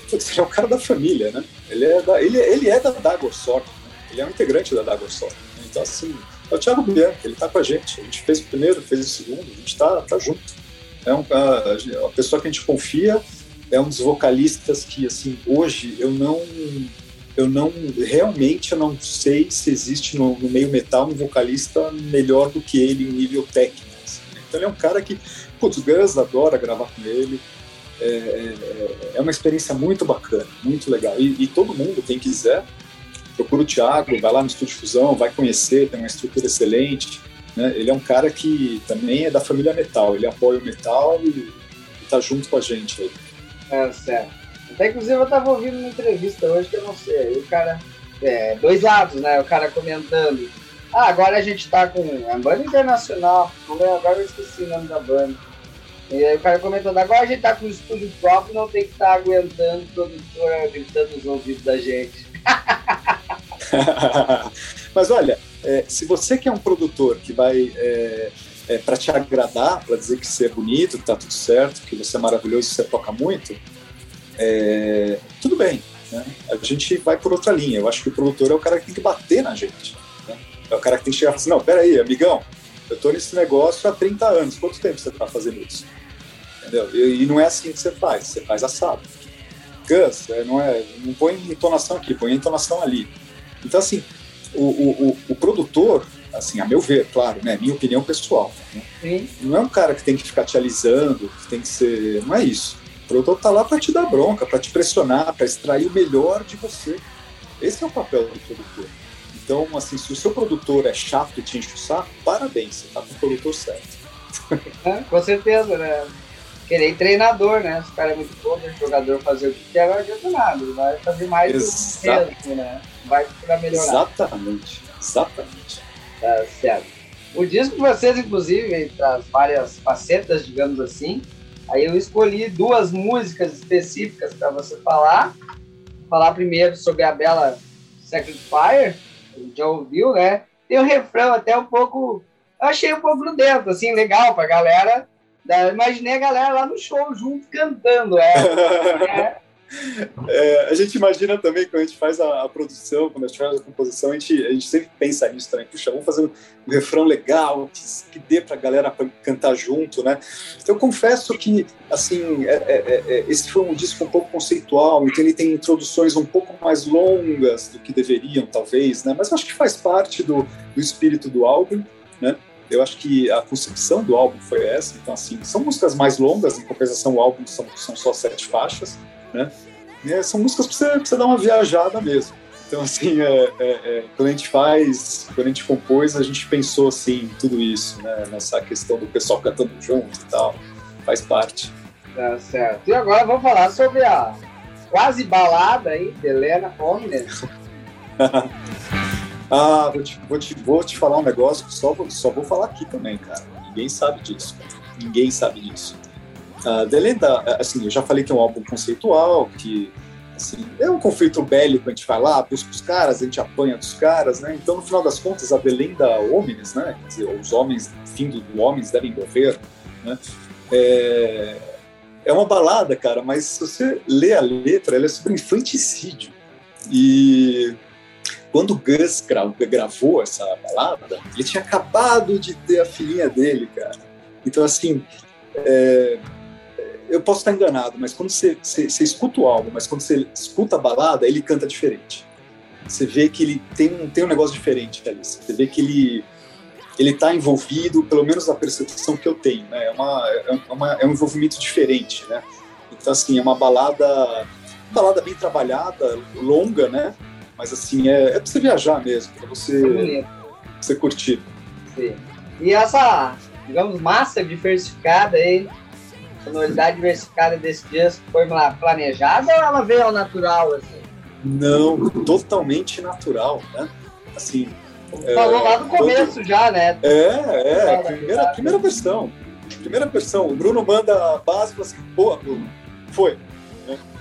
Putz, ele é um cara da família, né? Ele é da, ele, ele é da Dagor Sword, né? ele é um integrante da Dagor Sword. Né? Então, assim, é o Thiago Bianchi, ele tá com a gente. A gente fez o primeiro, fez o segundo, a gente tá, tá junto. É um, a, a pessoa que a gente confia, é um dos vocalistas que, assim, hoje eu não eu não realmente eu não sei se existe no, no, meio metal um vocalista melhor do que ele em nível técnico. Assim, né? Então ele é um cara que, putz, o Gus adora gravar com ele. É, é, é, uma experiência muito bacana, muito legal. E, e, todo mundo, quem quiser, procura o Thiago, vai lá no Estúdio Fusão, vai conhecer, tem uma estrutura excelente. Né? Ele é um cara que também é da família metal, ele apoia o metal e, está junto com a gente aí. É, certo. Até inclusive eu tava ouvindo uma entrevista hoje que eu não sei, o cara. É, dois lados, né? O cara comentando. Ah, agora a gente tá com a banda internacional. Agora eu esqueci o nome da banda. E aí o cara comentando, agora a gente tá com o estúdio próprio, não tem que estar tá aguentando o produtor gritando nos ouvidos da gente. Mas olha, é, se você que é um produtor que vai é, é, para te agradar, para dizer que você é bonito, que tá tudo certo, que você é maravilhoso, que você toca muito, é, tudo bem, né? a gente vai por outra linha. Eu acho que o produtor é o cara que tem que bater na gente. Né? É o cara que tem que chegar e falar assim, não, peraí, amigão, eu tô nesse negócio há 30 anos, quanto tempo você tá fazendo isso? Entendeu? E, e não é assim que você faz, você faz assado. Gus, é, não, é, não põe entonação aqui, põe entonação ali. Então, assim, o, o, o, o produtor, assim, a meu ver, claro, né, minha opinião pessoal, né? não é um cara que tem que ficar te alisando, que tem que ser. Não é isso produtor está lá para te dar bronca, para te pressionar, para extrair o melhor de você. Esse é o papel do produtor. Então, assim, se o seu produtor é chato e te enche o saco, parabéns, você está com o produtor certo. É, com certeza, né? Querer treinador, né? Se o cara é muito bom, o jogador fazer o que quer, não adianta nada. Ele vai fazer mais Exato. do mesmo, né? Vai para melhorar. Exatamente, exatamente. Tá certo. O disco de vocês, inclusive, traz várias facetas, digamos assim. Aí eu escolhi duas músicas específicas para você falar. Falar primeiro sobre a bela Secret Fire, já ouviu, né? Tem um refrão até um pouco. Eu achei um pouco grudento, assim, legal pra galera. Imaginei a galera lá no show junto cantando ela. Né? É, a gente imagina também quando a gente faz a, a, produção, quando a gente faz a composição, a gente, a gente sempre pensa nisso também. Puxa, vamos fazer um, refrão legal, que, que dê a galera cantar junto, né? Então, eu confesso que, assim, é, é, é, é, esse foi um disco um pouco conceitual, então ele tem introduções um pouco mais longas do que deveriam, talvez, né? Mas eu acho que faz parte do, do espírito do álbum, né? Eu acho que a concepção do álbum foi essa. Então, assim, são músicas mais longas, em compensação, o álbum são, são só sete faixas, né? E é, são músicas para você, pra você dar uma viajada mesmo. Então, assim, é, é, é, quando a gente faz, quando a gente compôs, a gente pensou, assim, tudo isso, né? Nessa questão do pessoal cantando junto e tal. Faz parte. Tá certo. E agora vamos falar sobre a quase balada aí de Helena Omnes. ah, vou te, vou, te, vou te falar um negócio que só, só vou falar aqui também, cara. Ninguém sabe disso. Ninguém sabe disso. Uh, Delenda, assim, eu já falei que é um álbum conceitual, que assim, é um conflito bélico, a gente vai lá, busca os caras, a gente apanha dos caras, né? Então, no final das contas, a Delenda Homens, né? Quer dizer, os homens, fim do homens devem morrer, né? É, é uma balada, cara, mas se você lê a letra, ela é sobre infanticídio. E quando Gus gravou essa balada, ele tinha acabado de ter a filhinha dele, cara. Então, assim, é, eu posso estar enganado, mas quando você, você, você, escuta o álbum, mas quando você escuta a balada, ele canta diferente. Você vê que ele tem um, tem um negócio diferente ali. Você vê que ele ele está envolvido, pelo menos a percepção que eu tenho, né? É, uma, é, uma, é um envolvimento diferente, né? Então, assim, é uma balada, uma balada bem trabalhada, longa, né? Mas, assim, é, é para você viajar mesmo, para você, você curtir. Sim. E essa, digamos, massa diversificada aí, sonoridade diversificada desse disco foi planejada ou ela veio ao natural, assim? Não, totalmente natural, né? Assim, Falou lá no começo todo... já, né? É, é, primeira, primeira versão. Primeira versão. O Bruno manda a base e fala assim, boa, Bruno, foi.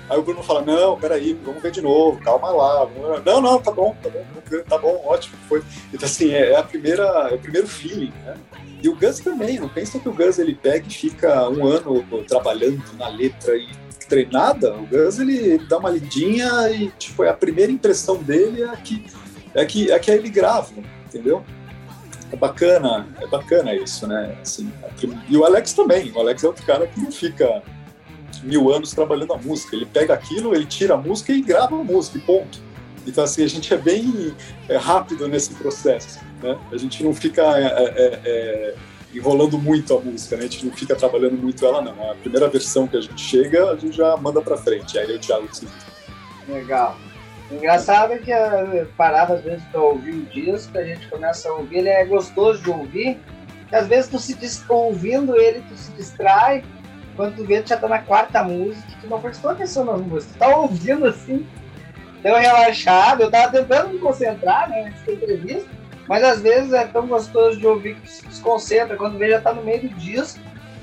Aí o Bruno fala, não, peraí, vamos ver de novo, calma lá. Não, não, tá bom, tá bom, tá bom, ótimo, foi. Então, assim, é, a primeira, é o primeiro feeling, né? E o Gus também, não pensa que o Gus ele pega e fica um ano trabalhando na letra e treinada. O Gus ele dá uma lidinha e tipo, é a primeira impressão dele é que é que, é que ele grava, entendeu? É bacana, é bacana isso, né? Assim, e o Alex também, o Alex é outro cara que não fica mil anos trabalhando a música, ele pega aquilo, ele tira a música e grava a música, ponto. Então, assim, a gente é bem é, rápido nesse processo, né? A gente não fica é, é, é, enrolando muito a música, né? A gente não fica trabalhando muito ela, não. A primeira versão que a gente chega, a gente já manda pra frente, aí o Thiago se... Legal. Engraçado é que a parada, às vezes, pra ouvir o disco, a gente começa a ouvir, ele é gostoso de ouvir, e às vezes tu se ouvindo ele, tu se distrai, quando tu vê, tu já tá na quarta música, tu não prestou atenção na música, tu tá ouvindo assim, tão relaxado, eu tava tentando me concentrar, né, nessa entrevista, mas às vezes é tão gostoso de ouvir que tu se desconcentra, quando vê já tá no meio do disco,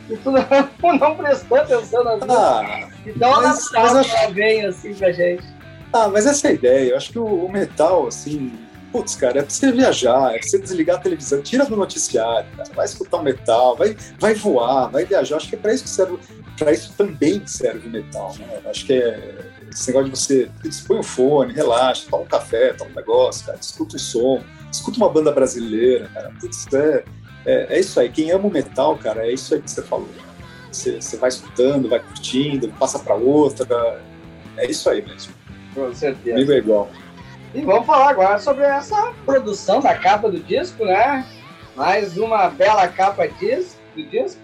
e tu não, não prestou atenção nas ah, músicas. Então mas, a mas vem assim pra gente. Ah, mas essa é a ideia. Eu acho que o, o metal, assim, putz, cara, é pra você viajar, é pra você desligar a televisão, tira do noticiário, cara, vai escutar um metal, vai, vai voar, vai viajar. Acho que é pra isso que serve, pra isso também serve o metal, né? Acho que é esse negócio de você põe o fone, relaxa, toma um café, toma um negócio, cara, escuta o som, escuta uma banda brasileira, cara. Putz, é, é, é, isso aí. Quem ama o metal, cara, é isso aí que você falou. Você, você vai escutando, vai curtindo, passa para outra. É isso aí mesmo. Com certeza. Comigo é igual. E vamos falar agora sobre essa produção da capa do disco, né? Mais uma bela capa disco, do disco,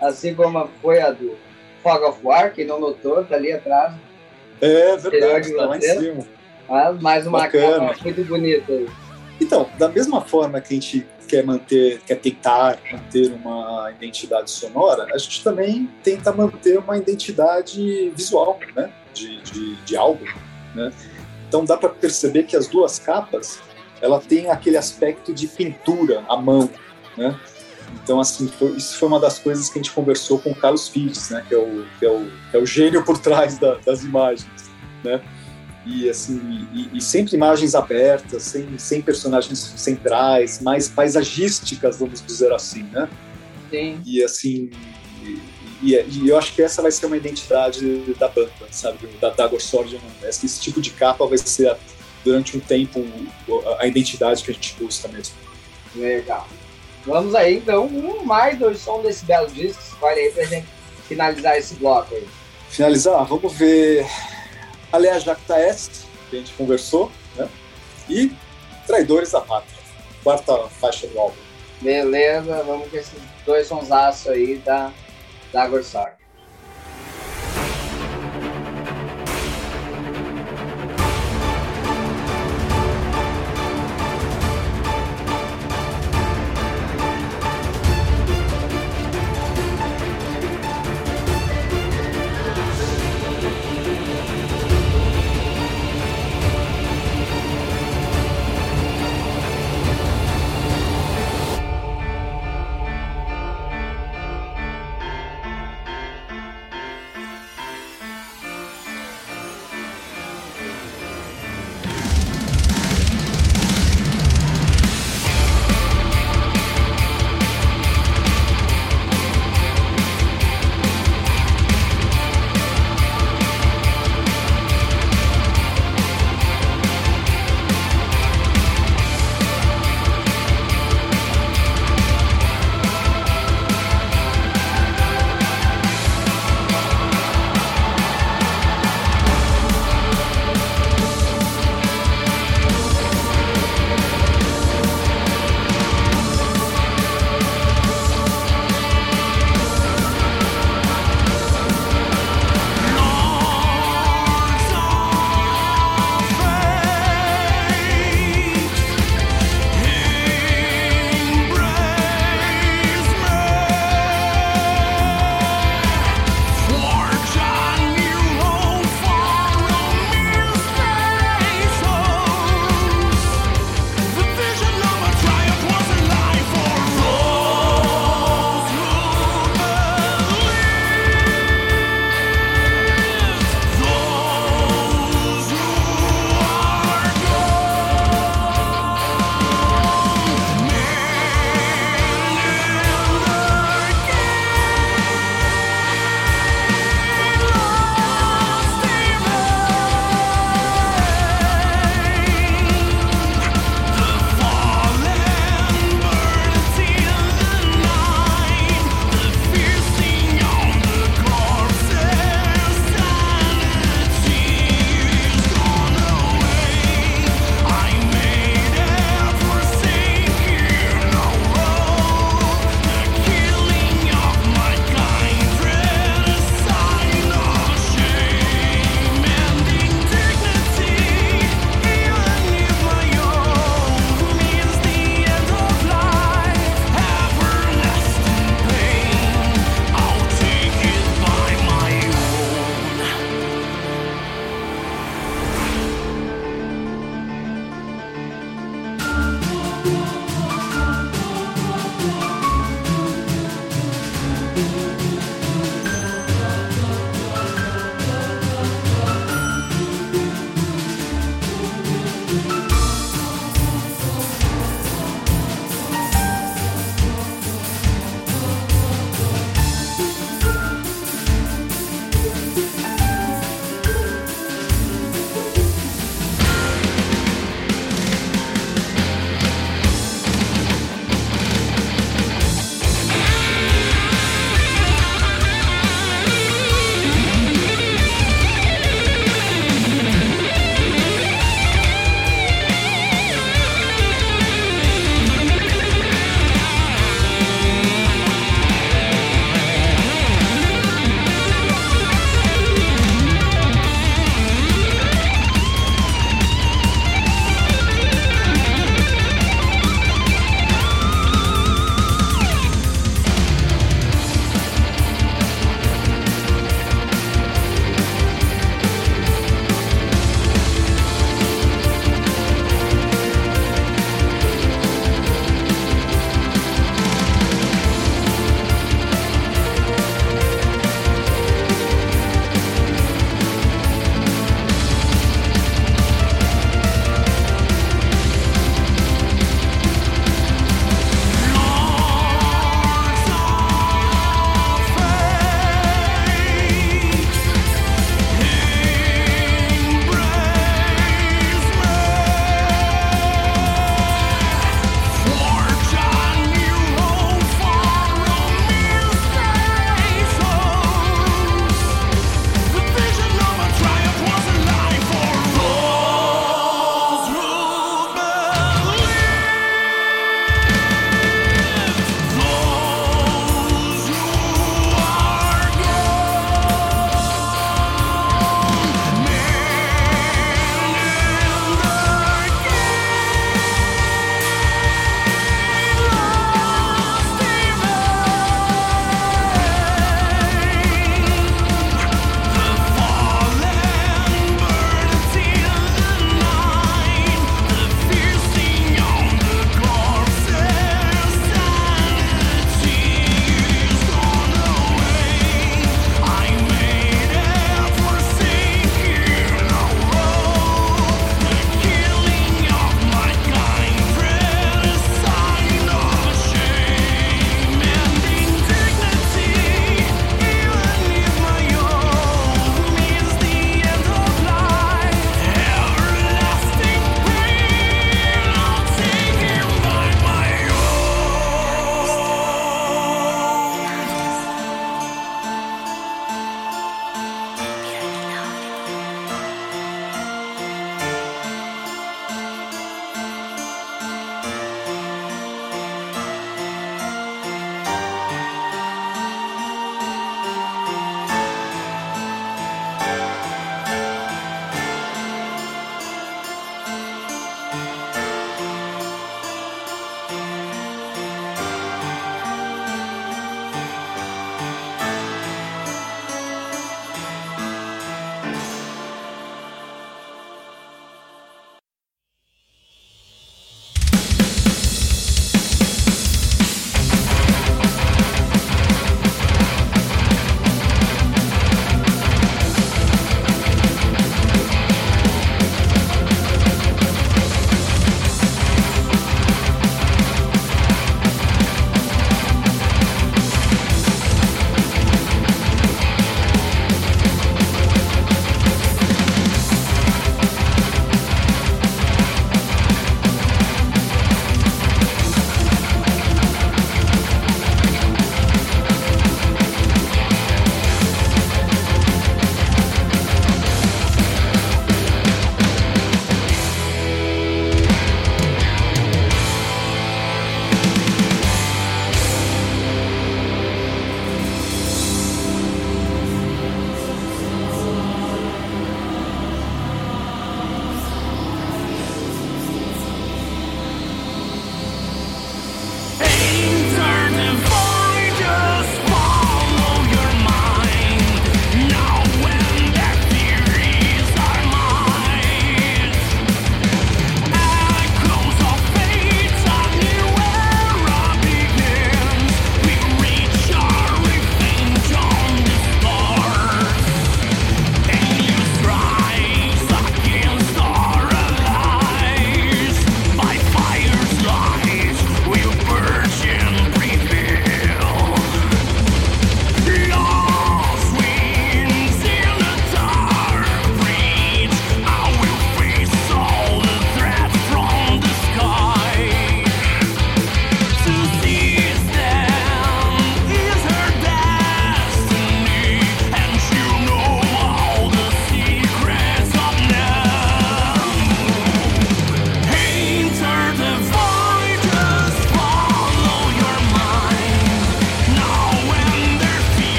assim como foi a do Fog of War, quem não notou, tá ali atrás. É verdade, tá lá em cima. Mas mais uma Bacana. capa muito bonita. Então, da mesma forma que a gente quer manter, quer tentar manter uma identidade sonora, a gente também tenta manter uma identidade visual, né? De, de, de álbum. Né? Então dá para perceber que as duas capas ela tem aquele aspecto de pintura à mão, né? Então assim foi, isso foi uma das coisas que a gente conversou com o Carlos Fides, né? Que é o, que é o, que é o gênio por trás da, das imagens, né? E assim e, e, sempre imagens abertas, sem, sem personagens centrais, mais paisagísticas, vamos dizer assim, né? Sim. E assim e, e, eu acho que essa vai ser uma identidade da banda, sabe? Da Dagor Sword. Esse tipo de capa vai ser, durante um tempo, a identidade que a gente busca mesmo. Legal. Vamos aí, então, um mais do som desse belo disco. Escolhe aí pra gente finalizar esse bloco aí. Finalizar? Vamos ver Alea Jacta Est, que a gente conversou, né? E Traidores da Pátria, quarta faixa do álbum. Beleza, vamos com esses dois sonsaços aí da Dagor Sword.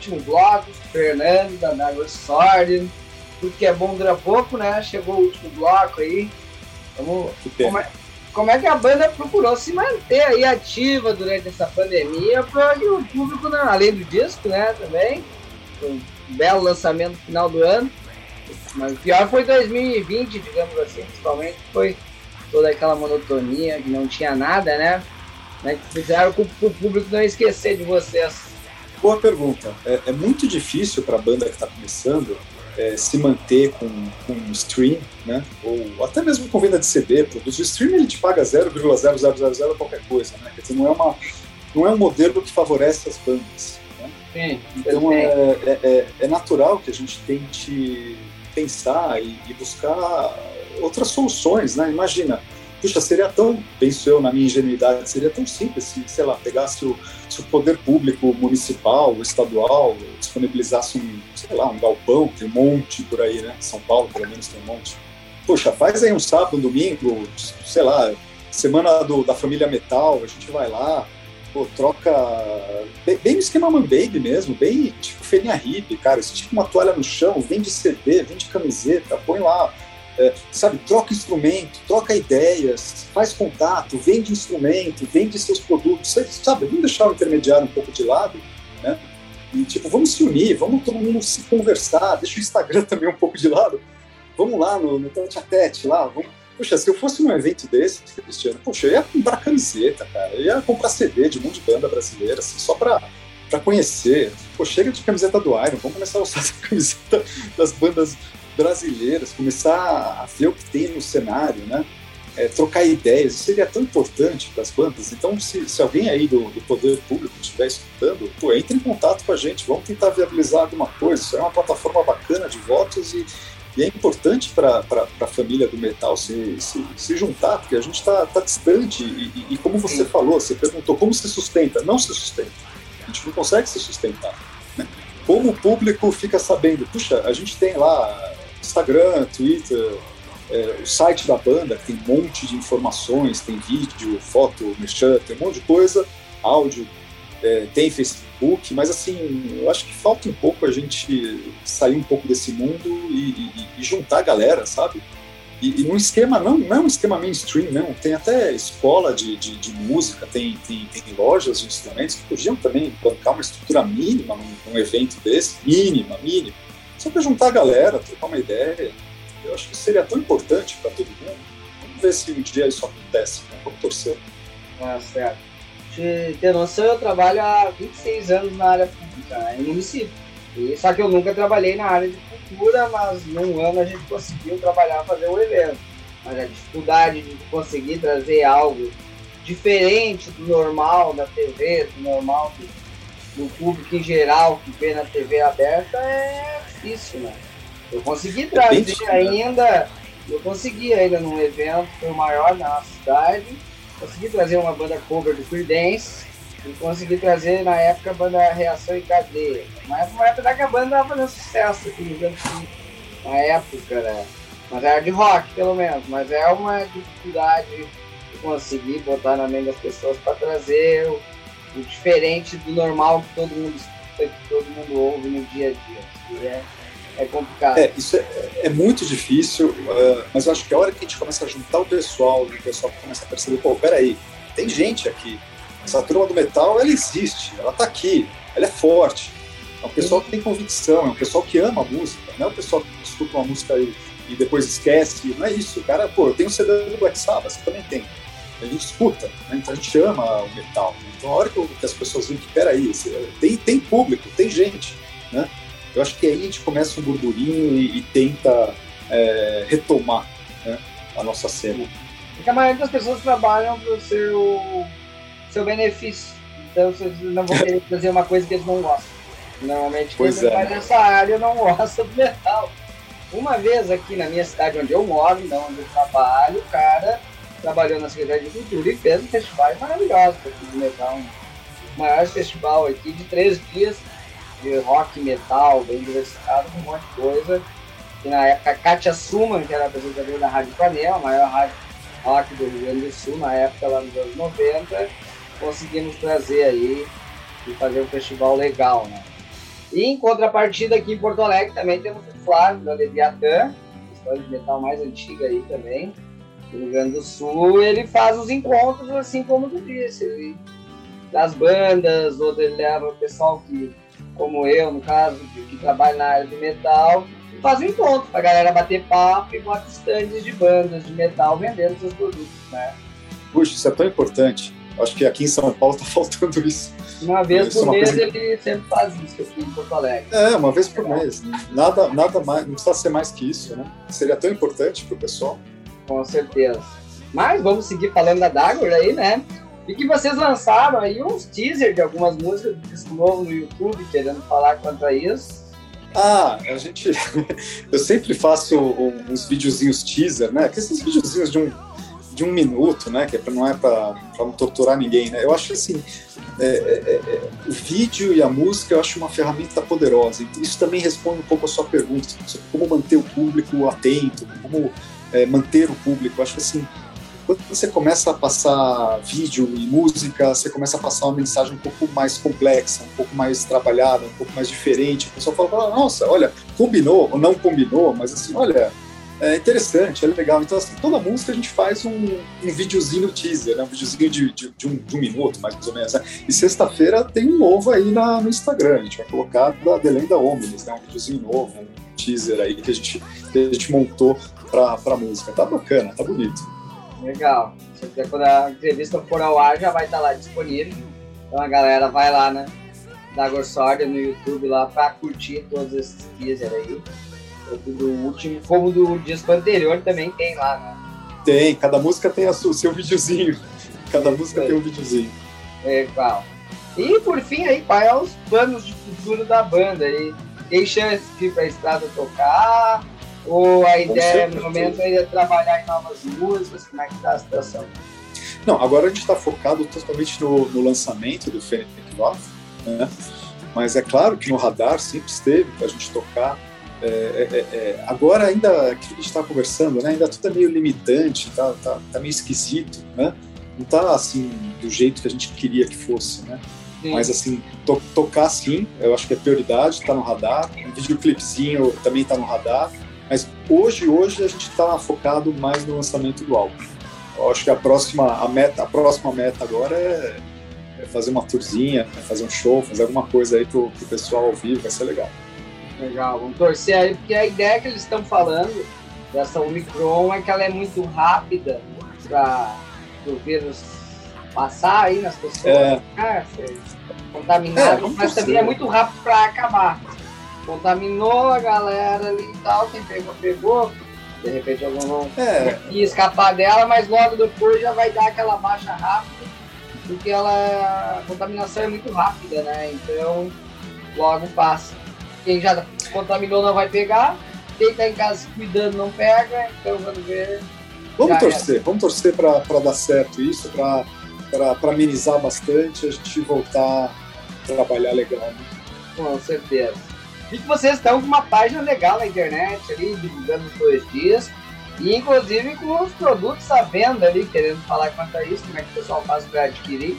Último bloco, Fernando, da Nago Sword. Tudo que é bom dura pouco, né? Chegou o último bloco aí. Vamos, como, é, como é que a banda procurou se manter aí ativa durante essa pandemia para o público, né? além do disco, né? Também. Um belo lançamento no final do ano. Mas o pior foi 2020, digamos assim, principalmente, foi toda aquela monotonia, que não tinha nada, né? né que fizeram com o público não esquecer de vocês. Boa pergunta. É, é muito difícil para a banda que está começando é, se manter com, com stream, né? Ou até mesmo com venda de CD, porque o stream ele te paga 0,0000 qualquer coisa, né? Quer dizer, não é, uma, não é um modelo que favorece as bandas. Né? Sim, então é, é, é, é, natural que a gente tente pensar e, e buscar outras soluções, né? Imagina, puxa, seria tão, penso eu na minha ingenuidade, seria tão simples se, sei lá, pegasse o, se o poder público municipal, estadual, disponibilizasse um, sei lá, um galpão, tem um monte por aí, né? São Paulo, pelo menos, tem um monte. Poxa, faz aí um sábado, um domingo, sei lá, semana do, da família metal, a gente vai lá, pô, troca bem, bem no esquema Man Baby mesmo, bem tipo feirinha hippie, cara, estica uma toalha no chão, vende CD, vende camiseta, põe lá, é, sabe, troca instrumento, troca ideias, faz contato, vende instrumento, vende seus produtos, sabe, vamos deixar o intermediário um pouco de lado, né? E tipo, vamos se unir, vamos todo mundo se conversar, deixa o Instagram também um pouco de lado, vamos lá no, no tete a tete lá, vamos... Poxa, se eu fosse num evento desse, Cristiano, poxa, eu ia comprar camiseta, cara, eu ia comprar CD de um monte de banda brasileira, assim, só pra, pra conhecer. Pô, chega de camiseta do Iron, vamos começar a usar essa camiseta das bandas brasileiras, começar a ver o que tem no cenário, né? É, trocar ideias, isso seria tão importante para as bandas. Então, se, se alguém aí do, do, poder público estiver escutando, pô, entre em contato com a gente, vamos tentar viabilizar alguma coisa. Isso é uma plataforma bacana de votos e, e é importante para a família do metal se, se, se, juntar, porque a gente está tá distante. E, e, e, como você falou, você perguntou como se sustenta. Não se sustenta. A gente não consegue se sustentar. Né? Como o público fica sabendo, puxa, a gente tem lá Instagram, Twitter, é, o site da banda, que tem um monte de informações, tem vídeo, foto, merchan, tem um monte de coisa, áudio, é, tem Facebook, mas assim, eu acho que falta um pouco a gente sair um pouco desse mundo e, e, e juntar a galera, sabe? E, e num esquema, não, não é um esquema mainstream, não. Tem até escola de, de, de música, tem, tem, tem, lojas de instrumentos que podiam também bancar uma estrutura mínima num, num evento desse, mínima, mínima só para juntar a galera, trocar uma ideia. Eu acho que seria tão importante para todo mundo. Vamos ver se um dia isso acontece. Né? Vamos torcer. Ah, certo. De ter noção, eu trabalho há 26 anos na área pública, né, em município. E, só que eu nunca trabalhei na área de cultura, mas num ano a gente conseguiu trabalhar, fazer um evento. Mas a dificuldade de conseguir trazer algo diferente do normal da TV, do normal do do público em geral que vê na TV aberta é difícil, né? Eu consegui é trazer é ainda, eu consegui ainda num evento foi o maior na cidade, consegui trazer uma banda cover do Creedence e consegui trazer na época a banda Reação e Cadeia. Mas uma época que a banda estava fazendo sucesso aqui no Rio na época, né? Mas era de rock, pelo menos. Mas é uma dificuldade de conseguir botar na mente das pessoas para trazer o o diferente do normal que todo mundo escuta, que todo mundo ouve no dia a dia. É, é complicado. É, isso é, é muito difícil, uh, mas eu acho que a hora que a gente começa a juntar o pessoal o pessoal começa a perceber, pô, peraí, tem gente aqui. Essa turma do metal, ela existe, ela tá aqui, ela é forte. É um pessoal que tem convicção, é um pessoal que ama a música, não é um pessoal que escuta uma música e, e depois esquece, não é isso. O cara, pô, eu tenho o CD do Black Sabbath, você também tem a gente escuta, né? então a gente ama o metal. Então a hora que, as pessoas veem que, peraí, tem, tem público, tem gente, né? Eu acho que aí a gente começa um burburinho e, e tenta é, retomar né, a nossa cena. Porque a maioria das pessoas trabalham para o seu, seu benefício. Então vocês não vão querer fazer uma coisa que eles não gostam. Normalmente quem é, nessa área não gosta do metal. Uma vez aqui na minha cidade onde eu moro, não onde eu trabalho, o cara trabalhou na Secretaria de Cultura e fez um festival maravilhoso aqui de metal. O maior festival aqui de três dias de rock metal, bem diversificado, com um monte de coisa. E na época a Katia Suman, que era apresentadora da Rádio Panel, a maior rádio rock do Rio Grande do Sul, na época lá nos anos 90, conseguimos trazer aí e fazer um festival legal, né? E em contrapartida aqui em Porto Alegre também temos o Flávio da Leviatã, história de metal mais antiga aí também, Rio Grande do Sul, ele faz os encontros, assim como tu disse, ele, das bandas, ou ele leva o pessoal que como eu, no caso, que trabalha na área de metal, e faz um encontro pra galera bater papo e bota stands de bandas de metal vendendo seus produtos, né? Puxa, isso é tão importante. Acho que aqui em São Paulo tá faltando isso. Uma vez Isso é por uma mês coisa- ele sempre faz isso aqui em Porto Alegre. É, uma vez por mês. Nada, nada mais, não precisa ser mais que isso, né? Seria tão importante pro pessoal. Com certeza. Mas vamos seguir falando da Dagor aí, né? E que vocês lançaram aí uns teasers de algumas músicas do disco novo no YouTube, querendo falar quanto a isso. Ah, a gente. Eu sempre faço uns videozinhos teaser, né? Que esses videozinhos de um, de um minuto, né? Que é não é pra não torturar ninguém, né? Eu acho assim. é, é, é, o vídeo e a música eu acho uma ferramenta poderosa. Isso também responde um pouco a sua pergunta sobre como manter o público atento, como é, manter o público. Acho que assim. Quando você começa a passar vídeo e música, você começa a passar uma mensagem um pouco mais complexa, um pouco mais trabalhada, um pouco mais diferente. O pessoal fala, "Ah, nossa, olha, combinou ou não combinou, mas assim, olha, é interessante, é legal. Então, assim, toda música a gente faz um, um videozinho teaser, né? um videozinho de, de, de um, de um minuto, mais ou menos. Né? E sexta-feira tem um novo aí na, no Instagram, a gente vai colocar da Belém da Omnis, né? um videozinho novo, um teaser aí que a gente, que a gente montou pra, pra música. Tá bacana, tá bonito. Legal. Se quando a entrevista for ao ar, já vai estar lá disponível. Então a galera vai lá, né? Dagor Sorda no YouTube lá pra curtir todos esses teasers aí. Tanto do último, como do disco anterior também tem lá, né? Tem, cada música tem a sua- seu videozinho. Cada música tem um videozinho. Legal. E por fim aí, quais são os planos de futuro da banda aí? Tem chance de ir pra estrada tocar? Ou a ideia certeza. no momento é trabalhar em novas músicas? Como é que tá a situação? Não, agora a gente está focado totalmente no, no lançamento do Fênix Love, né? Mas é claro que no radar sempre esteve para a gente tocar. É, é, é, é, agora ainda, que a gente está conversando, né? Ainda tudo é meio limitante, tá, tá, tá meio esquisito, né? Não tá assim do jeito que a gente queria que fosse, né? Sim. Mas assim, to- tocar sim, eu acho que é prioridade, tá no radar. Um videoclipezinho também tá no radar. Mas hoje, hoje a gente tá focado mais no lançamento do álbum. Eu acho que a próxima, a meta, a próxima meta agora é, é fazer uma tourzinha, é fazer um show, fazer alguma coisa aí pro, pro pessoal ao vivo, vai ser legal. Legal, vamos torcer aí, porque a ideia que eles estão falando dessa Omicron é que ela é muito rápida para o vírus passar aí nas pessoas, É. né, É, mas torcer. também é muito rápido para acabar. Contaminou a galera ali e tal, quem pegou, pegou. De repente alguns vão É, escapar dela, mas logo depois já vai dar aquela baixa rápida, porque ela, a contaminação é muito rápida, né? Então logo passa. Quem já contaminou não vai pegar, quem tá em casa cuidando não pega, então vamos ver. vamos Já torcer, vamos torcer para dar certo isso, para amenizar bastante, a gente voltar a trabalhar legal. Né? Com certeza. E que vocês estão com uma página legal na internet ali, divulgando os dois dias. E inclusive com os produtos à venda ali, querendo falar quanto a isso, como é que o pessoal faz para adquirir.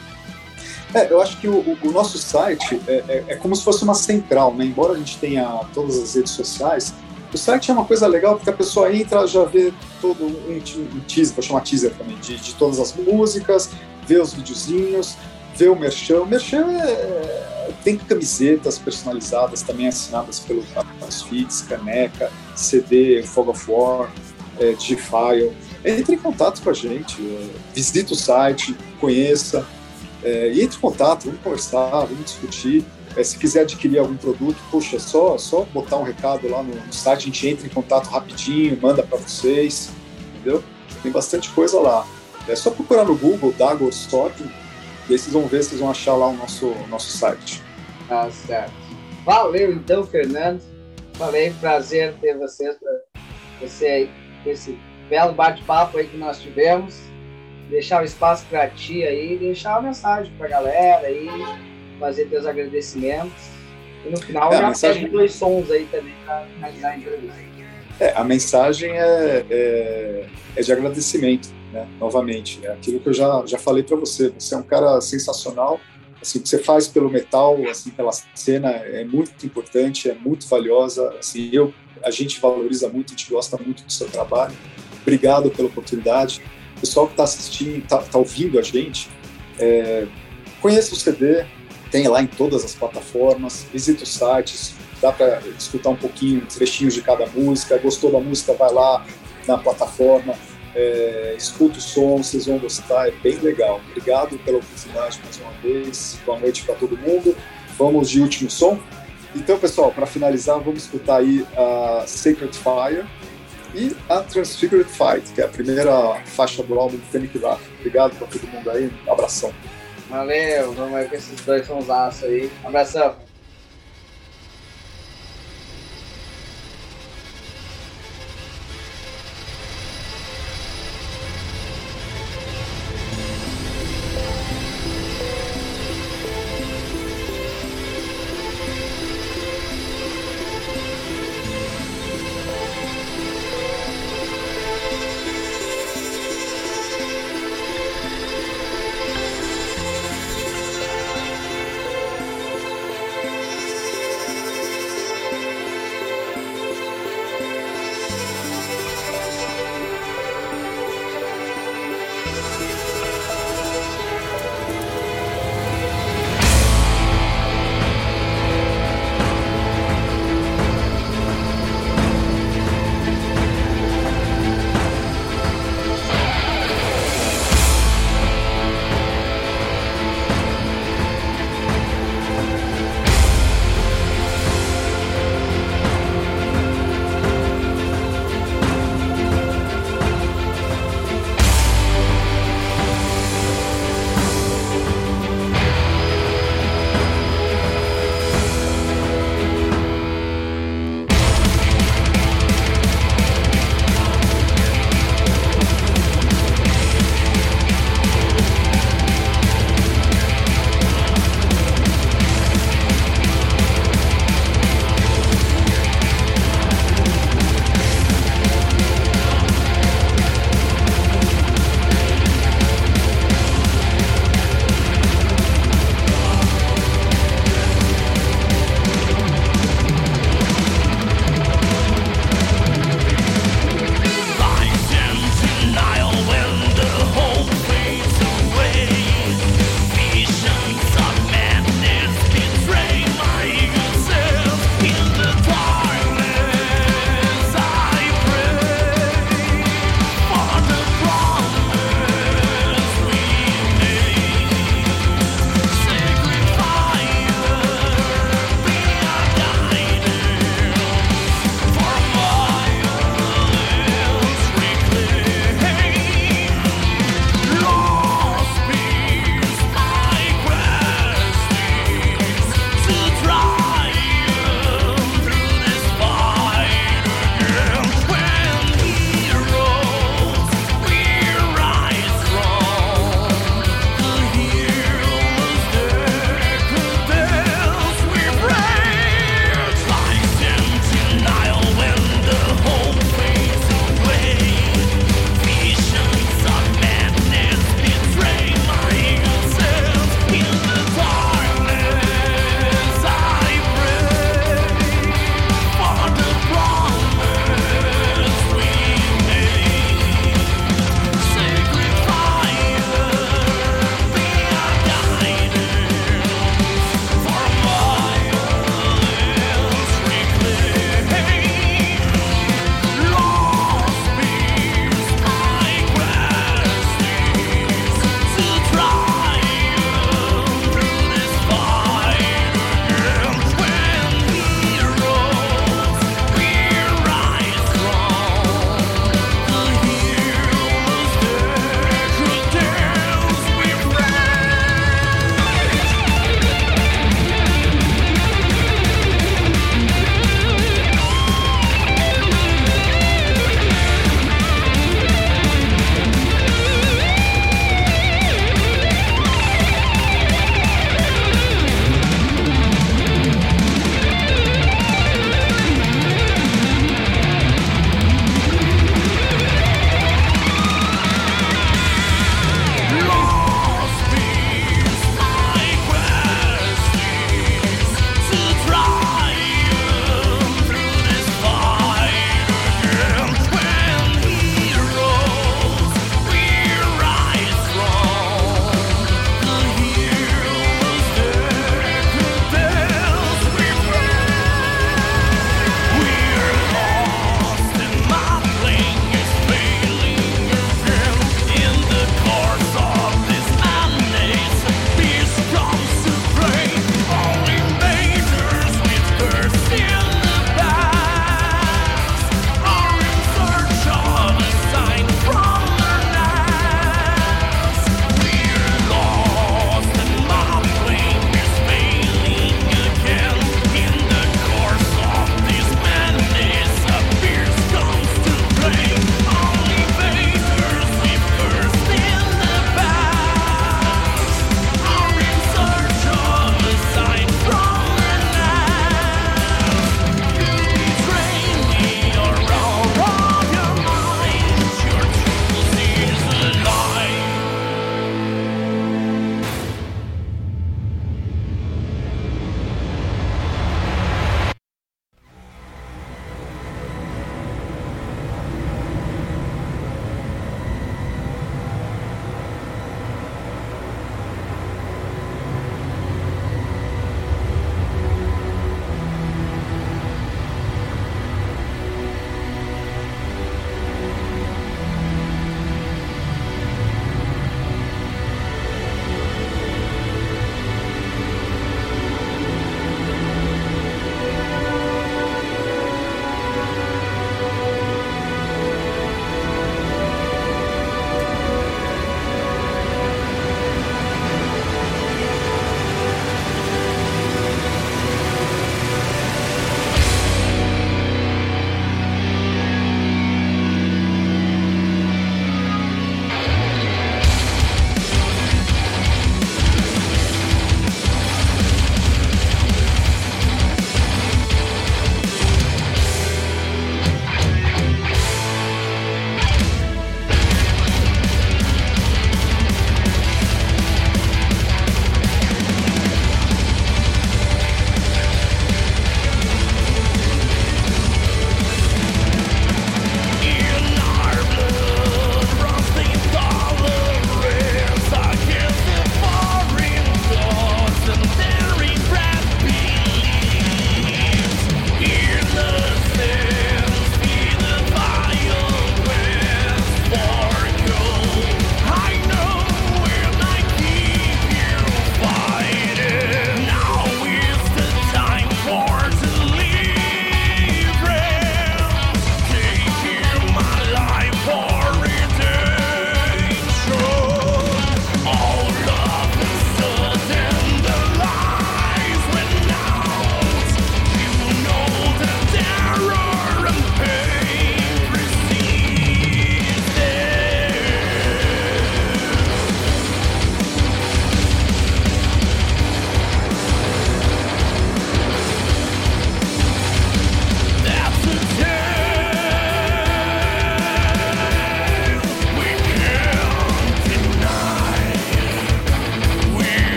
É, eu acho que o, o- nosso site é, é- é como se fosse uma central, né? Embora a gente tenha todas as redes sociais, o site é uma coisa legal porque a pessoa entra, já vê todo um, um teaser, vou chamar teaser também, de, de todas as músicas, vê os videozinhos, vê o merchan. O merchan é- tem camisetas personalizadas também assinadas pelo Feeds, caneca, CD, Fog of War, é, Digifile. Entre em contato com a gente, é, visita o site, conheça, é, entre em contato, vamos conversar, vamos discutir. É, se quiser adquirir algum produto, poxa, é só, só botar um recado lá no, no site, a gente entra em contato rapidinho, manda para vocês, entendeu? Tem bastante coisa lá. É só procurar no Google Dagor Stock, e aí vocês vão ver, vocês vão achar lá o nosso, nosso site. Tá certo. Valeu então, Fernando. Falei, prazer ter vocês, você aí, esse belo bate-papo aí que nós tivemos. Deixar o espaço para ti aí, deixar uma mensagem pra galera aí, fazer teus agradecimentos. E no final É, a já mensagem- dois sons aí também para finalizar a entrevista. É, a mensagem é, é, é de agradecimento, né? Novamente, é aquilo que eu já, já falei para você. Você é um cara sensacional. Assim, o que você faz pelo metal, assim, pela cena, é muito importante, é muito valiosa. Assim, eu, a gente valoriza muito, a gente gosta muito do seu trabalho. Obrigado pela oportunidade. Pessoal que está assistindo, está ouvindo a gente, é, conheça o CD, tem lá em todas as plataformas. Visita os sites, dá para escutar um pouquinho, trechinhos de cada música. Gostou da música, vai lá na plataforma, é, escuta o som, vocês vão gostar, é bem legal. Obrigado pela oportunidade mais uma vez. Boa noite para todo mundo. Vamos de último som. Então, pessoal, para finalizar, vamos escutar aí a Sacred Fire e a Transfigured Fight, que é a primeira faixa do álbum Panic Wrath. Obrigado para todo mundo aí, um abração. Valeu, vamos aí com esses dois sonsaços aí. Abração.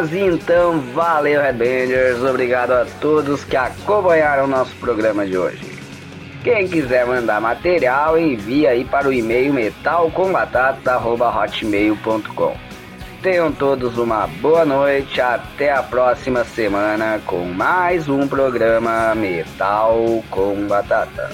Mas então, valeu Headbangers, obrigado a todos que acompanharam nosso programa de hoje. Quem quiser mandar material, envia aí para o e-mail metalcombatata.hotmail.com Tenham todos uma boa noite, até a próxima semana com mais um programa Metal com Batata.